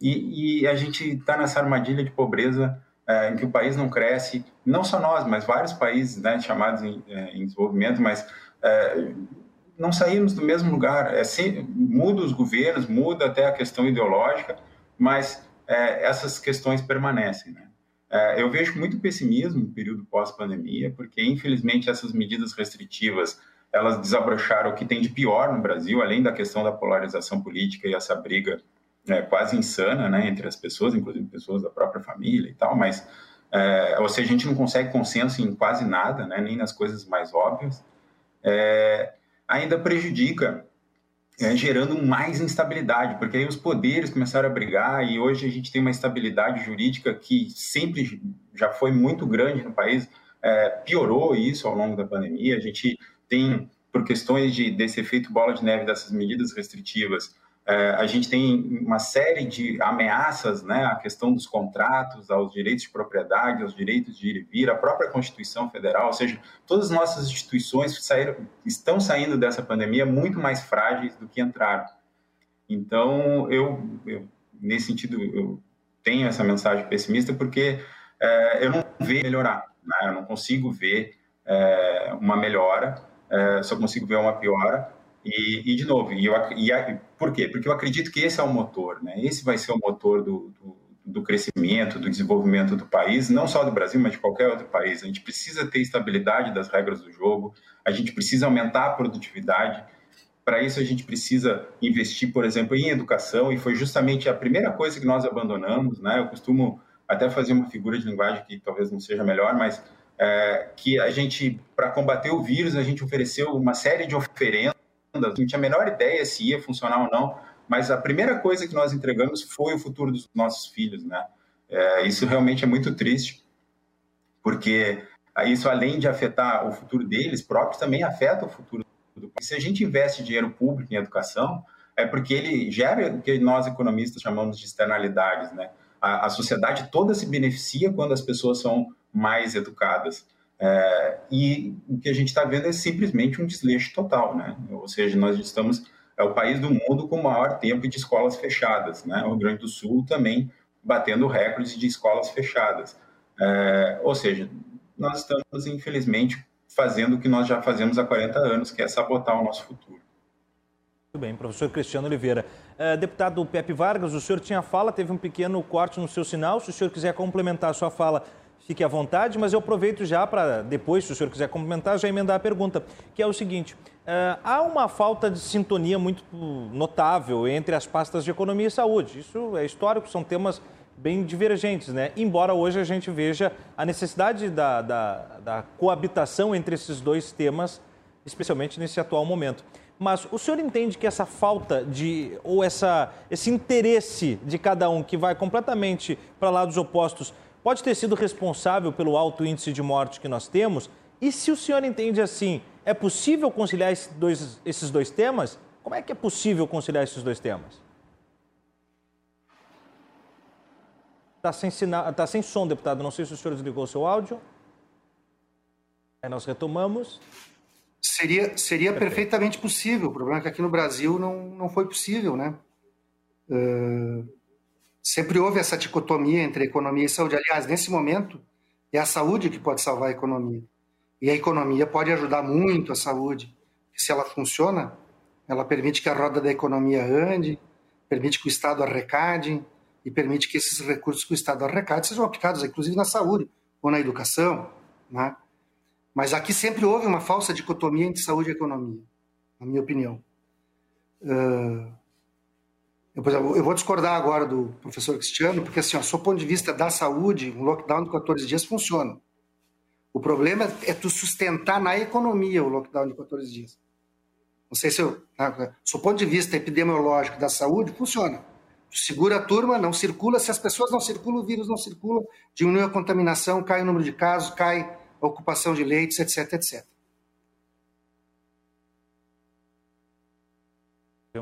E, e a gente está nessa armadilha de pobreza é, em que o país não cresce. Não só nós, mas vários países né, chamados em, é, em desenvolvimento, mas é, não saímos do mesmo lugar. É, sim, muda os governos, muda até a questão ideológica, mas é, essas questões permanecem. Né? É, eu vejo muito pessimismo no período pós-pandemia, porque infelizmente essas medidas restritivas elas desabrocharam o que tem de pior no Brasil, além da questão da polarização política e essa briga é, quase insana né, entre as pessoas, inclusive pessoas da própria família e tal, mas é, ou seja, a gente não consegue consenso em quase nada, né, nem nas coisas mais óbvias. É, ainda prejudica, é, gerando mais instabilidade, porque aí os poderes começaram a brigar e hoje a gente tem uma estabilidade jurídica que sempre já foi muito grande no país, é, piorou isso ao longo da pandemia. A gente tem, por questões de, desse efeito bola de neve dessas medidas restritivas, a gente tem uma série de ameaças né, à questão dos contratos, aos direitos de propriedade, aos direitos de ir e vir, à própria Constituição Federal, ou seja, todas as nossas instituições saíram, estão saindo dessa pandemia muito mais frágeis do que entraram. Então, eu, eu nesse sentido, eu tenho essa mensagem pessimista porque é, eu não vejo melhorar, né? eu não consigo ver é, uma melhora, é, só consigo ver uma piora. E, e de novo, e eu, e por quê? Porque eu acredito que esse é o motor, né? Esse vai ser o motor do, do, do crescimento, do desenvolvimento do país, não só do Brasil, mas de qualquer outro país. A gente precisa ter estabilidade das regras do jogo, a gente precisa aumentar a produtividade. Para isso, a gente precisa investir, por exemplo, em educação, e foi justamente a primeira coisa que nós abandonamos. Né? Eu costumo até fazer uma figura de linguagem que talvez não seja melhor, mas é, que a gente, para combater o vírus, a gente ofereceu uma série de oferendas, não tinha a menor ideia se ia funcionar ou não, mas a primeira coisa que nós entregamos foi o futuro dos nossos filhos, né? É, isso realmente é muito triste, porque isso, além de afetar o futuro deles próprios, também afeta o futuro do país. Se a gente investe dinheiro público em educação, é porque ele gera o que nós economistas chamamos de externalidades, né? A, a sociedade toda se beneficia quando as pessoas são mais educadas. É, e o que a gente está vendo é simplesmente um desleixo total, né? Ou seja, nós estamos é o país do mundo com o maior tempo de escolas fechadas, né? O Rio Grande do Sul também batendo recordes de escolas fechadas. É, ou seja, nós estamos infelizmente fazendo o que nós já fazemos há 40 anos, que é sabotar o nosso futuro. Muito bem, professor Cristiano Oliveira. Uh, deputado Pepe Vargas, o senhor tinha fala, teve um pequeno corte no seu sinal. Se o senhor quiser complementar a sua fala, fique à vontade, mas eu aproveito já para depois, se o senhor quiser complementar, já emendar a pergunta, que é o seguinte: uh, há uma falta de sintonia muito notável entre as pastas de economia e saúde. Isso é histórico, são temas bem divergentes, né? Embora hoje a gente veja a necessidade da, da, da coabitação entre esses dois temas, especialmente nesse atual momento. Mas o senhor entende que essa falta de, ou essa, esse interesse de cada um que vai completamente para lados opostos, pode ter sido responsável pelo alto índice de morte que nós temos? E se o senhor entende assim, é possível conciliar esses dois, esses dois temas? Como é que é possível conciliar esses dois temas? Está sem, tá sem som, deputado. Não sei se o senhor desligou o seu áudio. Aí nós retomamos. Seria, seria perfeitamente possível. O problema é que aqui no Brasil não, não foi possível, né? Uh, sempre houve essa dicotomia entre economia e saúde. Aliás, nesse momento, é a saúde que pode salvar a economia. E a economia pode ajudar muito a saúde. Se ela funciona, ela permite que a roda da economia ande, permite que o Estado arrecade e permite que esses recursos que o Estado arrecade sejam aplicados, inclusive na saúde ou na educação. Né? Mas aqui sempre houve uma falsa dicotomia entre saúde e economia, na minha opinião. Uh, eu, vou discordar agora do professor Cristiano, porque, assim, ó, do ponto de vista da saúde, um lockdown de 14 dias funciona. O problema é tu sustentar na economia o lockdown de 14 dias. Não sei se eu. Tá, do ponto de vista epidemiológico da saúde, funciona. Segura a turma, não circula. Se as pessoas não circulam, o vírus não circula, diminui a contaminação, cai o número de casos, cai a ocupação de leitos, etc, etc.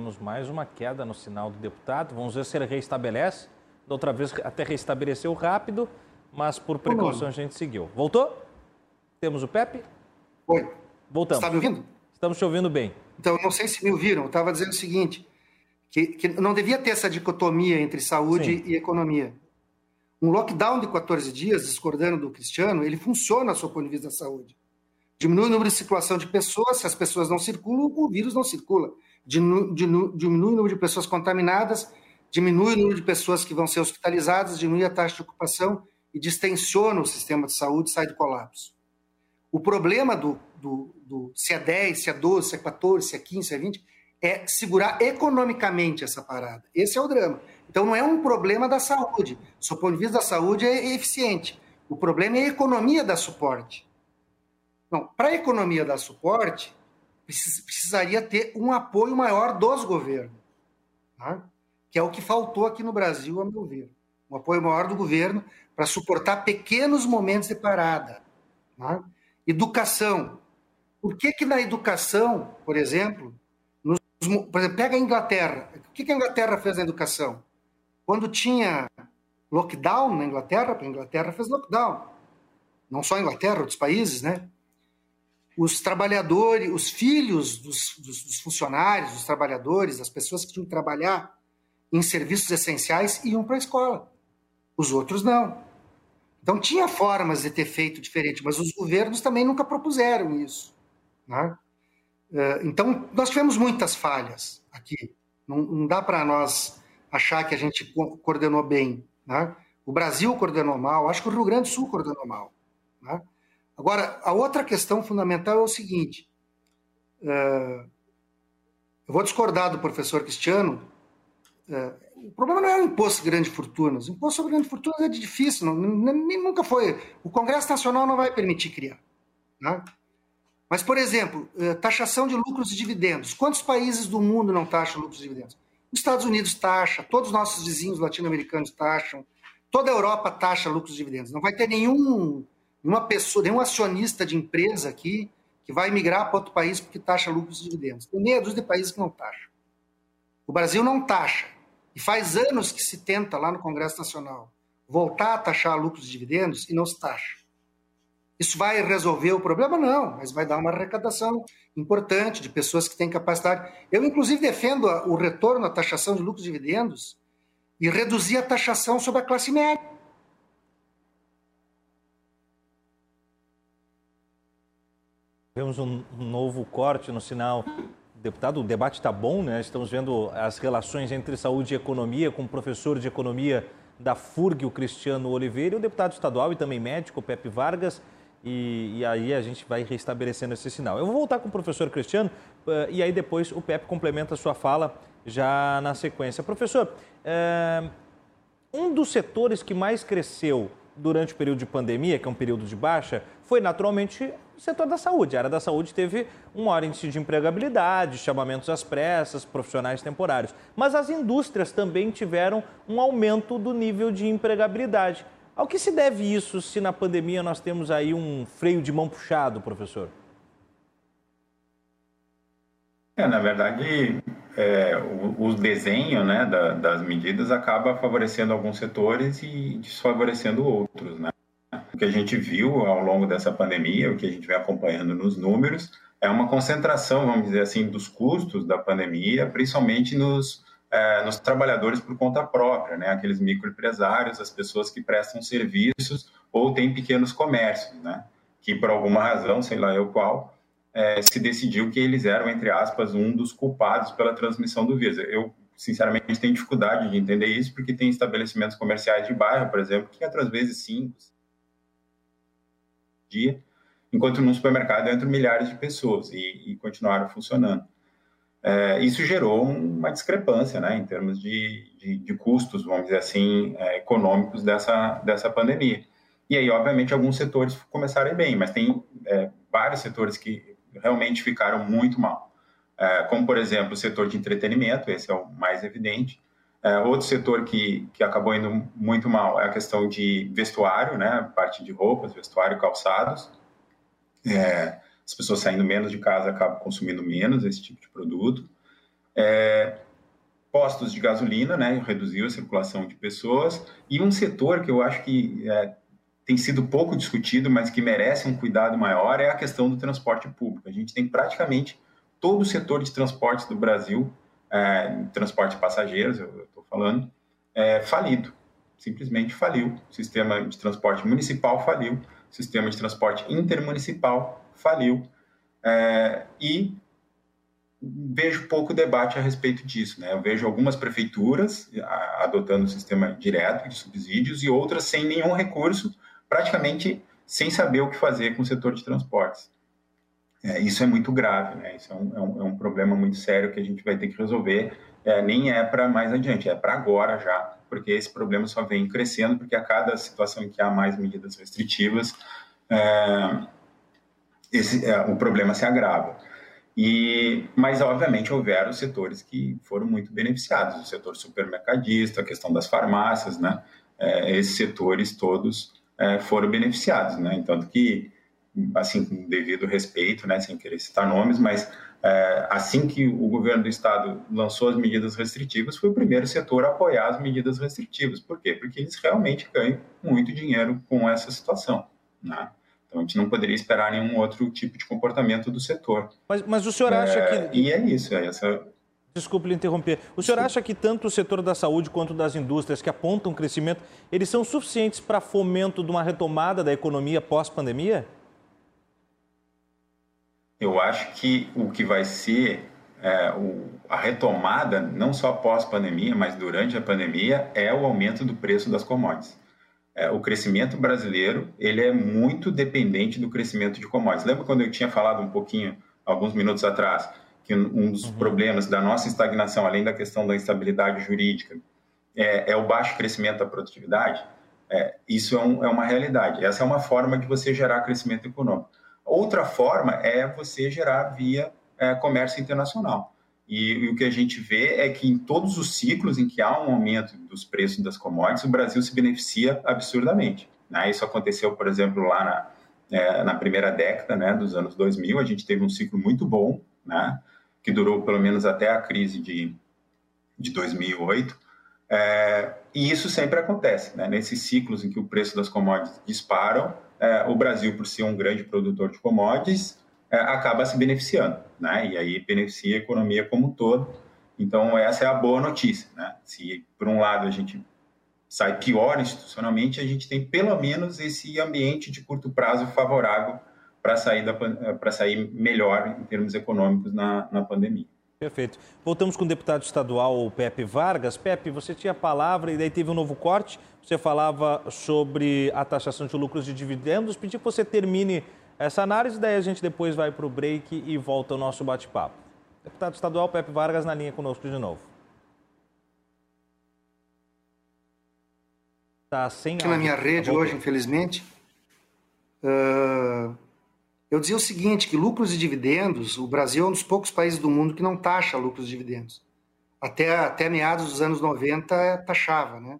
Temos mais uma queda no sinal do deputado. Vamos ver se ele reestabelece. Da outra vez até restabeleceu rápido, mas por precaução a gente seguiu. Voltou? Temos o Pepe? Oi. Voltamos. Está me ouvindo? Estamos te ouvindo bem. Então, não sei se me ouviram. Eu estava dizendo o seguinte, que, que, não devia ter essa dicotomia entre saúde Sim. e economia. Um lockdown de 14 dias, discordando do Cristiano, ele funciona a seu ponto de vista da saúde. Diminui o número de circulação de pessoas, se as pessoas não circulam, o vírus não circula. Diminui, o número de pessoas contaminadas, diminui o número de pessoas que vão ser hospitalizadas, diminui a taxa de ocupação e distensiona o sistema de saúde, sai do colapso. O problema do, do, do se é 10, se é 12, se é 14, se é 15, se é 20, é segurar economicamente essa parada. Esse é o drama. Então não é um problema da saúde. Do ponto de vista da saúde é eficiente. O problema é a economia dar suporte. Para a economia dar suporte, precisaria ter um apoio maior dos governos, tá? que é o que faltou aqui no Brasil, a meu ver. Um apoio maior do governo para suportar pequenos momentos de parada. Tá? Educação. Por que, que na educação, por exemplo, nos, por exemplo, pega a Inglaterra. O que, que a Inglaterra fez na educação? Quando tinha lockdown na Inglaterra, a Inglaterra fez lockdown. Não só a Inglaterra, outros países, né? Os trabalhadores, os filhos dos, dos, dos funcionários, dos trabalhadores, das pessoas que tinham que trabalhar em serviços essenciais iam para a escola. Os outros não. Então tinha formas de ter feito diferente, mas os governos também nunca propuseram isso. Né? Eh, então nós tivemos muitas falhas aqui. Não, não dá para nós achar que a gente coordenou bem. Né? O Brasil coordenou mal, acho que o Rio Grande do Sul coordenou mal. Né? Agora, a outra questão fundamental é o seguinte: uh, eu vou discordar do professor Cristiano. Uh, o problema não é o imposto de grandes fortunas. O imposto sobre grandes fortunas é difícil, não, nunca foi. O Congresso Nacional não vai permitir criar. Né? Mas, por exemplo, uh, taxação de lucros e dividendos. Quantos países do mundo não taxam lucros e dividendos? Os Estados Unidos taxa, todos os nossos vizinhos latino-americanos taxam, toda a Europa taxa lucros e dividendos. Não vai ter nenhum, nenhuma pessoa, nenhum acionista de empresa aqui que vai migrar para outro país porque taxa lucros e dividendos. Tem meia dúzia de países que não taxam. O Brasil não taxa. E faz anos que se tenta lá no Congresso Nacional voltar a taxar lucros e dividendos e não se taxa. Isso vai resolver o problema? Não, mas vai dar uma arrecadação importante de pessoas que têm capacidade. Eu, inclusive, defendo o retorno à taxação de lucros e dividendos e reduzir a taxação sobre a classe média. Vemos um, novo corte no sinal. Deputado, o debate está bom, né? Estamos vendo as relações entre saúde e economia com o professor de economia da FURG, o Cristiano Oliveira, e o deputado estadual e também médico, o Pepe Vargas. E, e, aí a gente vai restabelecendo esse sinal. Eu vou voltar com o professor Cristiano uh, e aí depois o Pepe complementa a sua fala já na sequência. Professor, uh, um dos setores que mais cresceu durante o período de pandemia, que é um período de baixa, foi naturalmente o setor da saúde. A área da saúde teve um maior índice de empregabilidade, chamamentos às pressas, profissionais temporários. Mas as indústrias também tiveram um aumento do nível de empregabilidade. Ao que se deve isso se na pandemia nós temos aí um freio de mão puxado, professor? É, na verdade, é, o, o, desenho né, da, das medidas acaba favorecendo alguns setores e desfavorecendo outros. Né? O que a gente viu ao longo dessa pandemia, o que a gente vem acompanhando nos números, é uma concentração, vamos dizer assim, dos custos da pandemia, principalmente nos, é, nos trabalhadores por conta própria, né? aqueles microempresários, as pessoas que prestam serviços ou têm pequenos comércios, né? que por alguma razão, sei lá eu qual, é, se decidiu que eles eram, entre aspas, um dos culpados pela transmissão do vírus. Eu, sinceramente, tenho dificuldade de entender isso, porque tem estabelecimentos comerciais de bairro, por exemplo, que outras vezes cinco, dia, enquanto no supermercado entram milhares de pessoas e, e continuaram funcionando. É, isso gerou uma discrepância né, em termos de, de, de custos, vamos dizer assim, é, econômicos dessa, dessa pandemia. E aí, obviamente, alguns setores começaram bem, mas tem é, vários setores que realmente ficaram muito mal. É, como, por exemplo, o setor de entretenimento, esse é o mais evidente. É, outro setor que, que acabou indo muito mal é a questão de vestuário, né? Parte de roupas, vestuário calçados. É, as pessoas saindo menos de casa acabam consumindo menos esse tipo de produto. É, postos de gasolina, né? Reduziu a circulação de pessoas. E um setor que eu acho que é, tem sido pouco discutido, mas que merece um cuidado maior, é a questão do transporte público. A gente tem praticamente todo o setor de transportes do Brasil, é, transporte de passageiros, eu estou falando, é, falido, simplesmente faliu. O sistema de transporte municipal faliu, o sistema de transporte intermunicipal faliu. É, e vejo pouco debate a respeito disso. Né? Eu vejo algumas prefeituras adotando o sistema direto de subsídios e outras sem nenhum recurso, praticamente sem saber o que fazer com o setor de transportes. É, isso é muito grave, né? Isso é um, é um, é um, problema muito sério que a gente vai ter que resolver. É, nem é para mais adiante, é para agora já, porque esse problema só vem crescendo, porque a cada situação em que há mais medidas restritivas, é, esse, é, o problema se agrava. E, mas, obviamente, houveram setores que foram muito beneficiados, o setor supermercadista, a questão das farmácias, né? Esses setores todos é, foram beneficiados, né? Então, que, assim, com devido respeito, né, sem querer citar nomes, mas é, assim que o governo do estado lançou as medidas restritivas, foi o primeiro setor a apoiar as medidas restritivas. Por quê? Porque eles realmente ganham muito dinheiro com essa situação, né? Então, a gente não poderia esperar nenhum outro tipo de comportamento do setor. Mas, mas o senhor acha é, que. E é isso, é essa Desculpe lhe interromper. O senhor acha que tanto o setor da saúde quanto das indústrias que apontam crescimento, eles são suficientes para fomento de uma retomada da economia pós-pandemia? Eu acho que o que vai ser é, o, a retomada, não só pós-pandemia, mas durante a pandemia, é o aumento do preço das commodities. É, o crescimento brasileiro ele é muito dependente do crescimento de commodities. Lembra quando eu tinha falado um pouquinho, alguns minutos atrás, que um dos uhum. problemas da nossa estagnação, além da questão da instabilidade jurídica, é, é o baixo crescimento da produtividade? É, isso é, um, é uma realidade. Essa é uma forma de você gerar crescimento econômico. Outra forma é você gerar via é, comércio internacional. E, e, o que a gente vê é que em todos os ciclos em que há um aumento dos preços das commodities, o Brasil se beneficia absurdamente. Né? Isso aconteceu, por exemplo, lá na, é, na primeira década né, dos anos 2000, a gente teve um ciclo muito bom, né, que durou pelo menos até a crise de, de 2008. É, e isso sempre acontece, né? nesses ciclos em que o preço das commodities disparam, é, o Brasil, por ser um grande produtor de commodities, é, acaba se beneficiando, né? E aí beneficia a economia como um todo. Então, essa é a boa notícia, né? Se, por um lado, a gente sai pior institucionalmente, a gente tem pelo menos esse ambiente de curto prazo favorável para sair, da, sair melhor em termos econômicos na, na pandemia. Perfeito. Voltamos com o deputado estadual Pepe Vargas. Pepe, você tinha a palavra e daí teve um novo corte. Você falava sobre a taxação de lucros de dividendos. Pedi que você termine essa análise, daí a gente depois vai para o break e volta ao nosso bate-papo. Deputado estadual Pepe Vargas na linha conosco de novo. Está sem Aqui na minha rede tá hoje, infelizmente, uh, eu dizia o seguinte, que lucros e dividendos, o Brasil é um dos poucos países do mundo que não taxa lucros e dividendos. Até, até meados dos anos 90 taxava, né?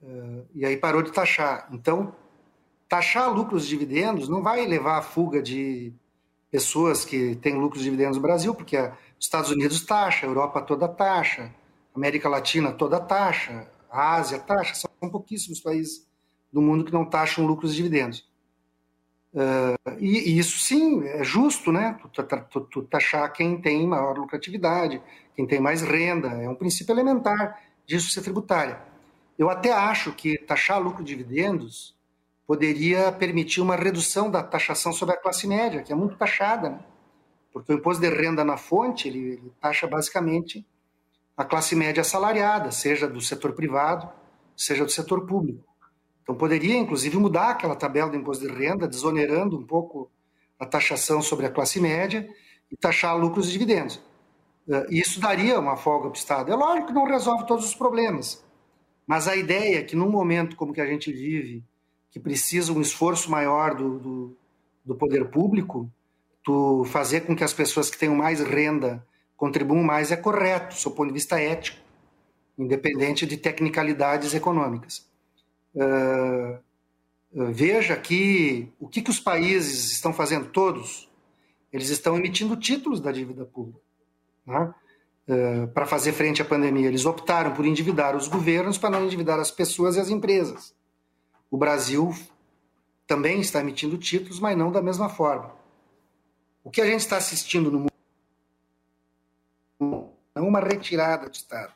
Uh, e aí parou de taxar. Então, taxar lucros e dividendos não vai levar à fuga de pessoas que têm lucros e dividendos no Brasil, porque os Estados Unidos taxa, a Europa toda taxa, a América Latina toda taxa, a Ásia taxa, são pouquíssimos países do mundo que não taxam lucros e dividendos. Uh, e, e, isso sim é justo, né? Tu, tu, tu, taxar quem tem maior lucratividade, quem tem mais renda, é um princípio elementar de justiça tributária. Eu até acho que taxar lucro e dividendos poderia permitir uma redução da taxação sobre a classe média, que é muito taxada, né? porque o imposto de renda na fonte ele, ele taxa basicamente a classe média assalariada, seja do setor privado, seja do setor público. Então poderia, inclusive, mudar aquela tabela do imposto de renda, desonerando um pouco a taxação sobre a classe média e taxar lucros e dividendos. Eh, isso daria uma folga para o Estado. É lógico que não resolve todos os problemas, mas a ideia é que num momento como que a gente vive, que precisa um esforço maior do, do, do poder público, tu fazer com que as pessoas que tenham mais renda contribuam mais é correto, do ponto de vista ético, independente de tecnicalidades econômicas. Uh, veja que o que, que os países estão fazendo, todos, eles estão emitindo títulos da dívida pública né? uh, para fazer frente à pandemia. Eles optaram por endividar os governos para não endividar as pessoas e as empresas. O Brasil também está emitindo títulos, mas não da mesma forma. O que a gente está assistindo no mundo é uma retirada do Estado.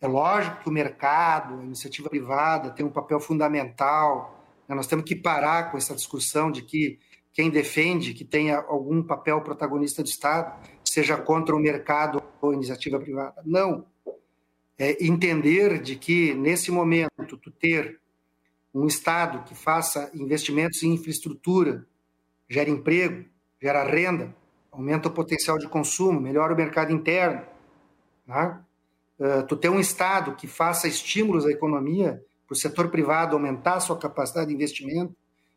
É lógico que o mercado, a iniciativa privada tem um papel fundamental. Né? Nós temos que parar com essa discussão de que quem defende que tenha algum papel protagonista do Estado seja contra o mercado ou iniciativa privada. Não. É entender de que, nesse momento, tu ter um Estado que faça investimentos em infraestrutura, gera emprego, gera renda, aumenta o potencial de consumo, melhora o mercado interno. Né? Uh, tu ter um Estado que faça estímulos à economia para o setor privado aumentar a sua capacidade de investimento,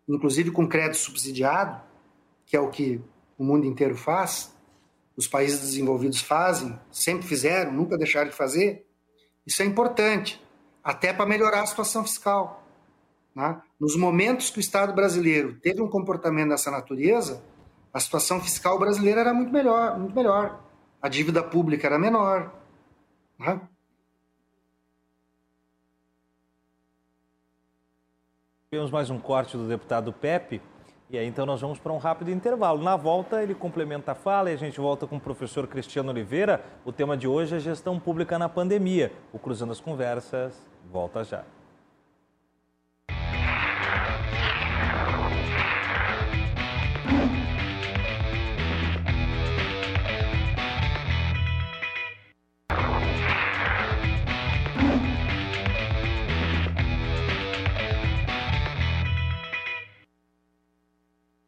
inclusive com crédito subsidiado, que é o que o mundo inteiro faz, os países desenvolvidos fazem, sempre fizeram, nunca deixaram de fazer. Isso é importante, até para melhorar a situação fiscal. Né? Nos momentos que o Estado brasileiro teve um comportamento dessa natureza, a situação fiscal brasileira era muito melhor, muito melhor. A dívida pública era menor. Né? Tivemos mais um corte do deputado Pepe E aí então nós vamos para um rápido intervalo. Na volta ele complementa a fala e a gente volta com o professor Cristiano Oliveira. O tema de hoje é gestão pública na pandemia. O Cruzando as Conversas volta já.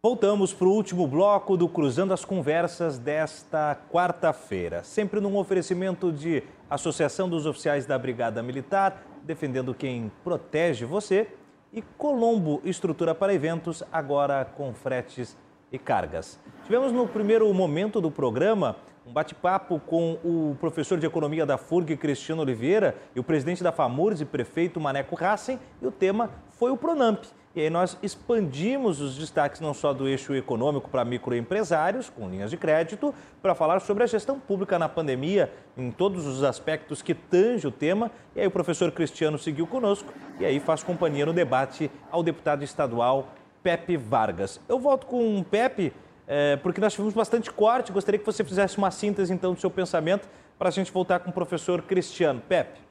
Voltamos para o último bloco do Cruzando as Conversas desta quarta-feira. Sempre num oferecimento de Associação dos Oficiais da Brigada Militar, defendendo quem protege você, e Colombo Estrutura para Eventos, agora com fretes e cargas. Tivemos no primeiro momento do programa um bate-papo com o professor de economia da FURG, Cristiano Oliveira, e o presidente da FAMURS e prefeito Maneco Hassen, e o tema foi o Pronamp. E aí nós expandimos os destaques não só do eixo econômico para microempresários, com linhas de crédito, para falar sobre a gestão pública na pandemia, em todos os aspectos que tange o tema. E aí o professor Cristiano seguiu conosco e aí faz companhia no debate ao deputado estadual Pepe Vargas. Eu volto com o Pepe, é, porque nós tivemos bastante corte. Gostaria que você fizesse uma síntese então do seu pensamento para a gente voltar com o professor Cristiano. Pepe.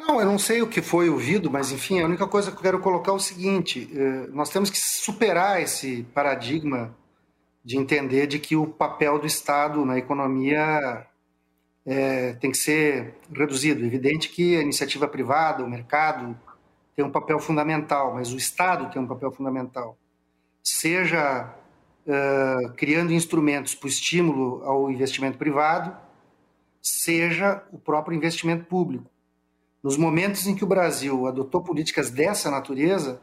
Não, eu não sei o que foi ouvido, mas enfim, a única coisa que eu quero colocar é o seguinte: eh, nós temos que superar esse paradigma de entender de que o papel do Estado na economia é, tem que ser reduzido. É evidente que a iniciativa privada, o mercado, tem um papel fundamental, mas o Estado tem um papel fundamental. Seja uh, criando instrumentos para o estímulo ao investimento privado, seja o próprio investimento público. Nos momentos em que o Brasil adotou políticas dessa natureza,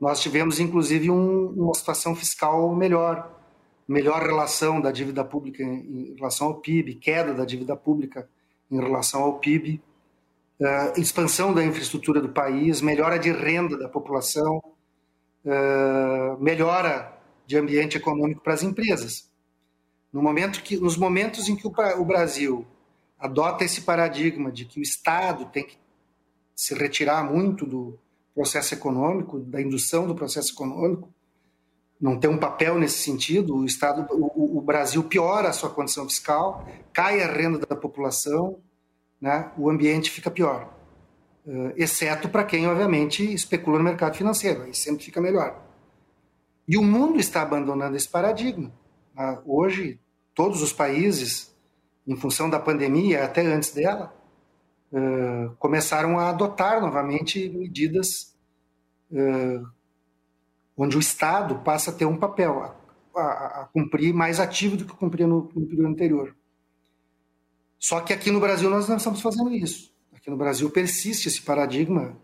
nós tivemos inclusive um, uma situação fiscal melhor, melhor relação da dívida pública em relação ao PIB, queda da dívida pública em relação ao PIB, uh, eh, expansão da infraestrutura do país, melhora de renda da população, uh, melhora de ambiente econômico para as empresas. No momento que, nos momentos em que o, o Brasil adota esse paradigma de que o Estado tem que se retirar muito do processo econômico, da indução do processo econômico, não tem um papel nesse sentido. O Estado, o, o, Brasil piora a sua condição fiscal, cai a renda da população, né? o ambiente fica pior. Uh, exceto para quem, obviamente, especula no mercado financeiro, aí sempre fica melhor. E o mundo está abandonando esse paradigma. Uh, hoje, todos os países, em função da pandemia, até antes dela, uh, começaram a adotar novamente medidas uh, onde o Estado passa a ter um papel, a, a, a cumprir mais ativo do que cumpria no, no período anterior. Só que aqui no Brasil nós não estamos fazendo isso. Aqui no Brasil persiste esse paradigma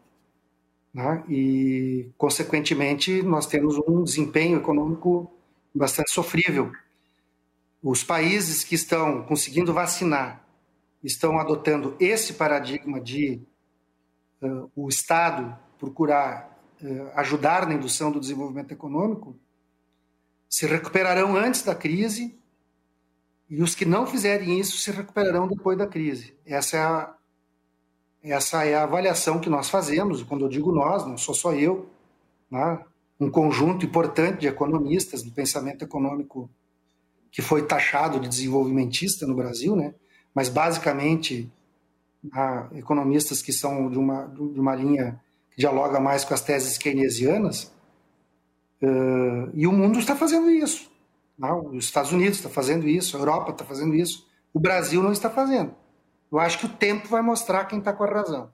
né? e, consequentemente, nós temos um desempenho econômico bastante sofrível. Os países que estão conseguindo vacinar estão adotando esse paradigma de uh, o Estado procurar uh, ajudar na indução do desenvolvimento econômico, se recuperarão antes da crise e os que não fizerem isso se recuperarão depois da crise. Essa é a, essa é a avaliação que nós fazemos. Quando eu digo nós, não sou só eu, né? um conjunto importante de economistas do pensamento econômico que foi taxado de desenvolvimentista no Brasil, né? Mas basicamente há economistas que são de uma, de uma linha que dialoga mais com as teses keynesianas, uh, e o mundo está fazendo isso. Não, os Estados Unidos está fazendo isso, a Europa está fazendo isso, o Brasil não está fazendo. Eu acho que o tempo vai mostrar quem está com a razão.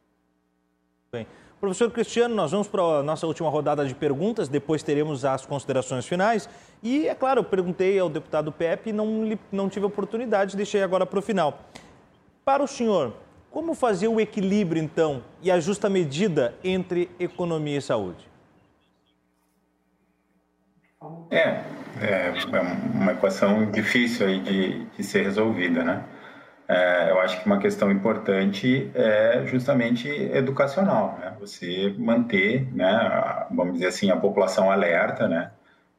Bem. Professor Cristiano, nós vamos para a nossa última rodada de perguntas, depois teremos as considerações finais. E, é claro, eu perguntei ao deputado Pepe e não, não tive oportunidade, deixei agora para o final. Para o senhor, como fazer o equilíbrio, então, e a justa medida entre economia e saúde? É, é uma equação difícil aí de, de ser resolvida, né? É, eu acho que uma questão importante é justamente educacional, né? Você manter, né, vamos dizer assim, a população alerta, né,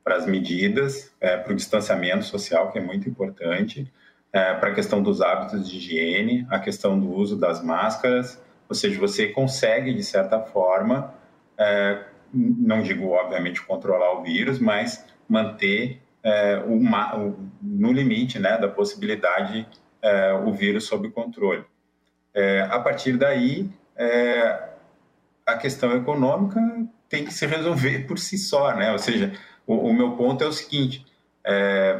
para as medidas, é, para o distanciamento social, que é muito importante, é, para a questão dos hábitos de higiene, a questão do uso das máscaras, ou seja, você consegue, de certa forma, é, não digo, obviamente, controlar o vírus, mas manter é, uma, o, no limite né, da possibilidade é, o vírus sob controle. É, a partir daí, é, a questão econômica tem que se resolver por si só, né? Ou seja, o, o meu ponto é o seguinte: é,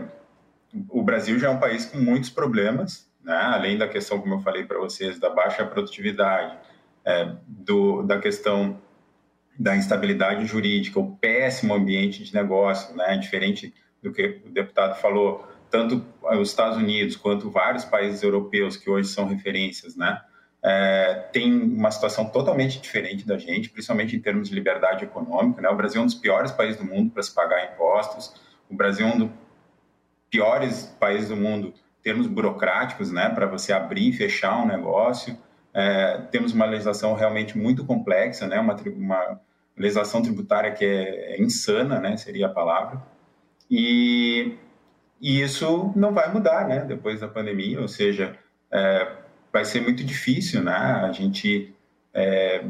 o Brasil já é um país com muitos problemas, né? além da questão, como eu falei para vocês, da baixa produtividade, é, do, da questão da instabilidade jurídica, o péssimo ambiente de negócio, né? diferente do que o deputado falou, tanto os Estados Unidos quanto vários países europeus que hoje são referências, né? É, tem uma situação totalmente diferente da gente, principalmente em termos de liberdade econômica. Né? O Brasil é um dos piores países do mundo para se pagar impostos. O Brasil é um dos piores países do mundo em termos burocráticos, né? Para você abrir e fechar um negócio. É, temos uma legislação realmente muito complexa, né? Uma, uma legislação tributária que é, é insana, né? Seria a palavra. E, e, isso não vai mudar, né? Depois da pandemia, ou seja, é, vai ser muito difícil, né? A gente é,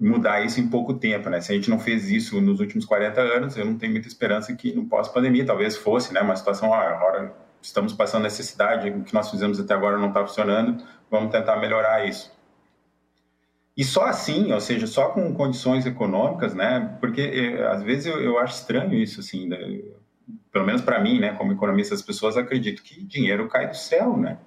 mudar isso em pouco tempo, né? Se a gente não fez isso nos últimos 40 anos, eu não tenho muita esperança que no pós-pandemia talvez fosse, né? Uma situação, ah, agora estamos passando necessidade, o que nós fizemos até agora não está funcionando, vamos tentar melhorar isso. E só assim, ou seja, só com condições econômicas, né? Porque eh, às vezes eu, eu acho estranho isso, assim, né? Pelo menos para mim, né? Como economista, as pessoas acreditam que dinheiro cai do céu, né?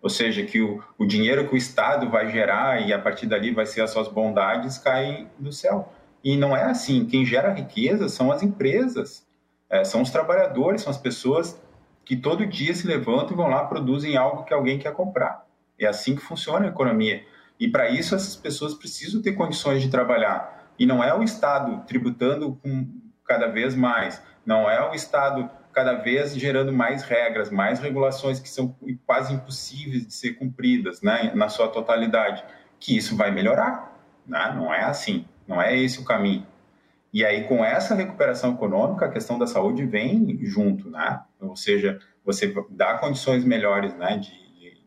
Ou seja, que o, o dinheiro que o Estado vai gerar e a partir dali vai ser as suas bondades cai do céu. E não é assim. Quem gera riqueza são as empresas, é, são os trabalhadores, são as pessoas que todo dia se levantam e vão lá produzem algo que alguém quer comprar. É assim que funciona a economia. E para isso essas pessoas precisam ter condições de trabalhar. E não é o Estado tributando com cada vez mais, não é o Estado cada vez gerando mais regras, mais regulações que são quase impossíveis de ser cumpridas, né, na sua totalidade, que isso vai melhorar, né? Não é assim, não é esse o caminho. E aí, com essa recuperação econômica, a questão da saúde vem junto, né? Ou seja, você dá condições melhores, né, de,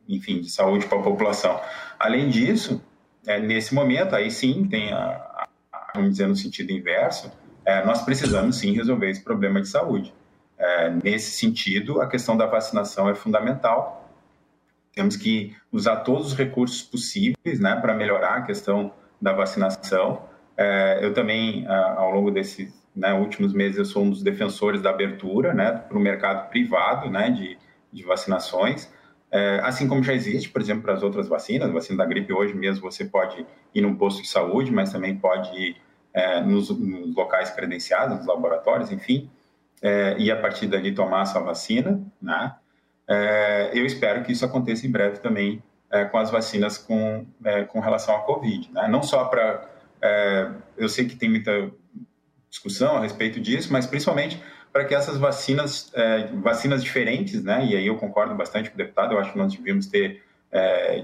enfim, de saúde para a população. Além disso, é, nesse momento, aí sim, tem a, a, vamos dizer, no sentido inverso, é, nós precisamos sim resolver esse problema de saúde. É, nesse sentido, a questão da vacinação é fundamental. Temos que usar todos os recursos possíveis né, para melhorar a questão da vacinação. É, eu também, ao longo desses né, últimos meses, eu sou um dos defensores da abertura né, para o mercado privado né, de, de vacinações. É, assim como já existe, por exemplo, para as outras vacinas, a vacina da gripe hoje mesmo você pode ir num posto de saúde, mas também pode ir nos, nos, locais credenciados, nos laboratórios, enfim é, e a partir dali tomar a sua vacina, né? É, eu espero que isso aconteça em breve também é, com as vacinas com, é, com relação à Covid, né? Não só para... É, eu sei que tem muita discussão a respeito disso, mas principalmente para que essas vacinas, é, vacinas diferentes, né? E aí eu concordo bastante com o deputado, eu acho que nós devíamos ter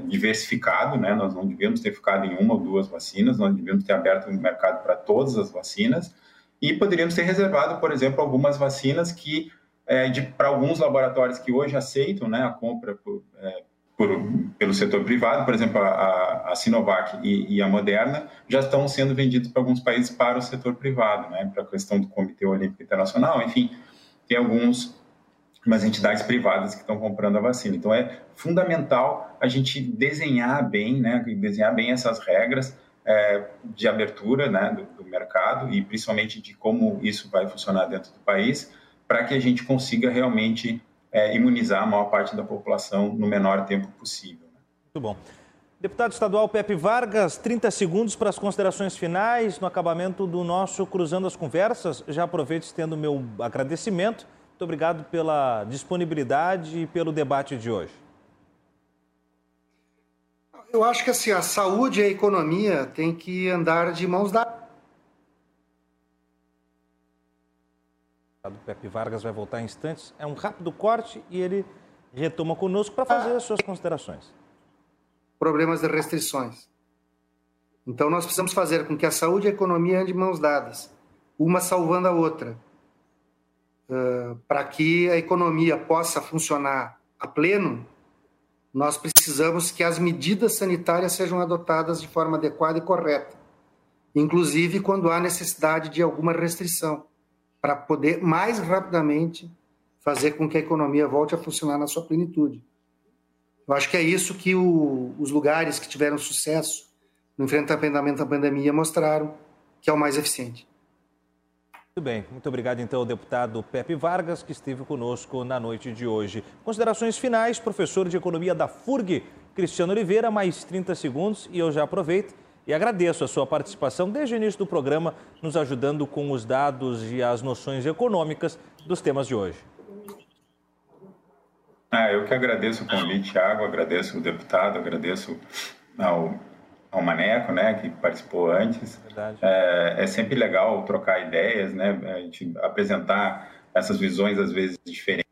diversificado, né? Nós não devíamos ter ficado em uma ou duas vacinas, nós devíamos ter aberto o mercado para todas as vacinas, e poderíamos ter reservado, por exemplo, algumas vacinas que, é, para alguns laboratórios que hoje aceitam né, a compra por, é, por, pelo setor privado, por exemplo, a, a Sinovac e, e, a Moderna, já estão sendo vendidos para alguns países para o setor privado, né, para a questão do Comitê Olímpico Internacional, enfim, tem alguns umas entidades privadas que estão comprando a vacina. Então é fundamental a gente desenhar bem, né, desenhar bem essas regras é, de abertura né, do, do, mercado e principalmente de como isso vai funcionar dentro do país, para que a gente consiga realmente é, imunizar a maior parte da população no menor tempo possível. Né? Muito bom. Deputado estadual Pepe Vargas, 30 segundos para as considerações finais no acabamento do nosso Cruzando as Conversas. Já aproveito estendo meu agradecimento. Muito obrigado pela disponibilidade e pelo debate de hoje eu acho que assim, a saúde e a economia têm que andar de mãos dadas. O Pepe Vargas vai voltar em instantes. É um rápido corte e ele retoma conosco para fazer as suas considerações. Problemas de restrições. Então, nós precisamos fazer com que a saúde e a economia andem de mãos dadas, uma salvando a outra, uh, para que a economia possa funcionar a pleno nós precisamos que as medidas sanitárias sejam adotadas de forma adequada e correta. inclusive quando há necessidade de alguma restrição, para poder mais rapidamente fazer com que a economia volte a funcionar na sua plenitude. Eu acho que é isso que o, os lugares que tiveram sucesso no enfrentamento à pandemia mostraram que é o mais eficiente. Muito bem, muito obrigado então ao deputado Pepe Vargas, que esteve conosco na noite de hoje. Considerações finais, professor de Economia da FURG, Cristiano Oliveira, mais 30 segundos, e eu já aproveito e agradeço a sua participação desde o início do programa, nos ajudando com os dados e as noções econômicas dos temas de hoje. Ah, eu que agradeço o convite, Thiago, agradeço o deputado, agradeço ao ao Maneco, né, que participou antes. É, é, sempre legal trocar ideias, né, a gente apresentar essas visões às vezes diferentes,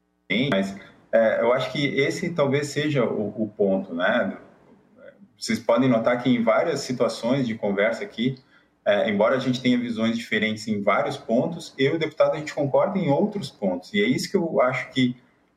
mas é, eu acho que esse talvez seja o, o, ponto, né. Vocês podem notar que em várias situações de conversa aqui, é, embora a gente tenha visões diferentes em vários pontos, eu e o deputado a gente concorda em outros pontos. E é isso que eu acho que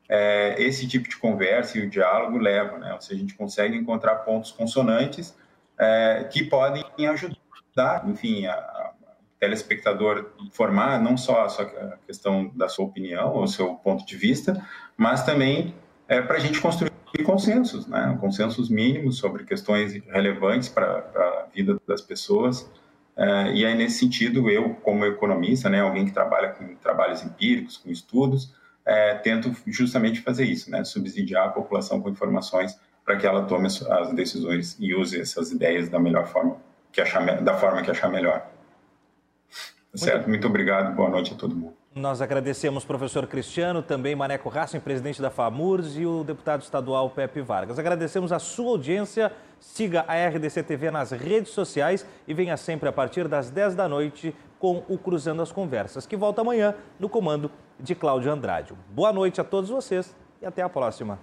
é, esse tipo de conversa e o diálogo leva, né? Ou seja, a gente consegue encontrar pontos consonantes é, que podem ajudar, enfim, a, a telespectador formar não só a, sua, a questão da sua opinião ou seu ponto de vista, mas também é, para a gente construir consensos, né? consensos mínimos sobre questões relevantes para a vida das pessoas. É, e aí, nesse sentido, eu, como economista, né, alguém que trabalha com trabalhos empíricos, com estudos, é, tento justamente fazer isso, né, subsidiar a população com informações para que ela tome as decisões e use essas ideias da melhor forma, que achar, da forma que achar melhor. Certo? Muito, Muito obrigado, boa noite a todo mundo. Nós agradecemos professor Cristiano, também Maneco Racing, presidente da FAMURS, e o deputado estadual Pepe Vargas. Agradecemos a sua audiência, siga a RDC TV nas redes sociais e venha sempre a partir das 10 da noite com o Cruzando as Conversas, que volta amanhã no comando de Cláudio Andrade. Boa noite a todos vocês e até a próxima.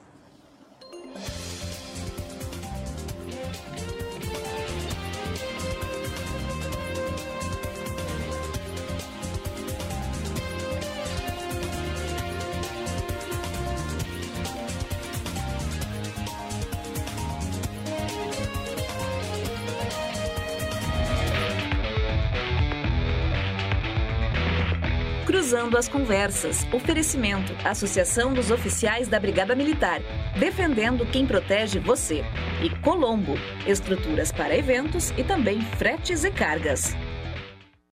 Cruzando as Conversas. Oferecimento. Associação dos Oficiais da Brigada Militar. Defendendo quem protege você. E Colombo. Estruturas para eventos e também fretes e cargas.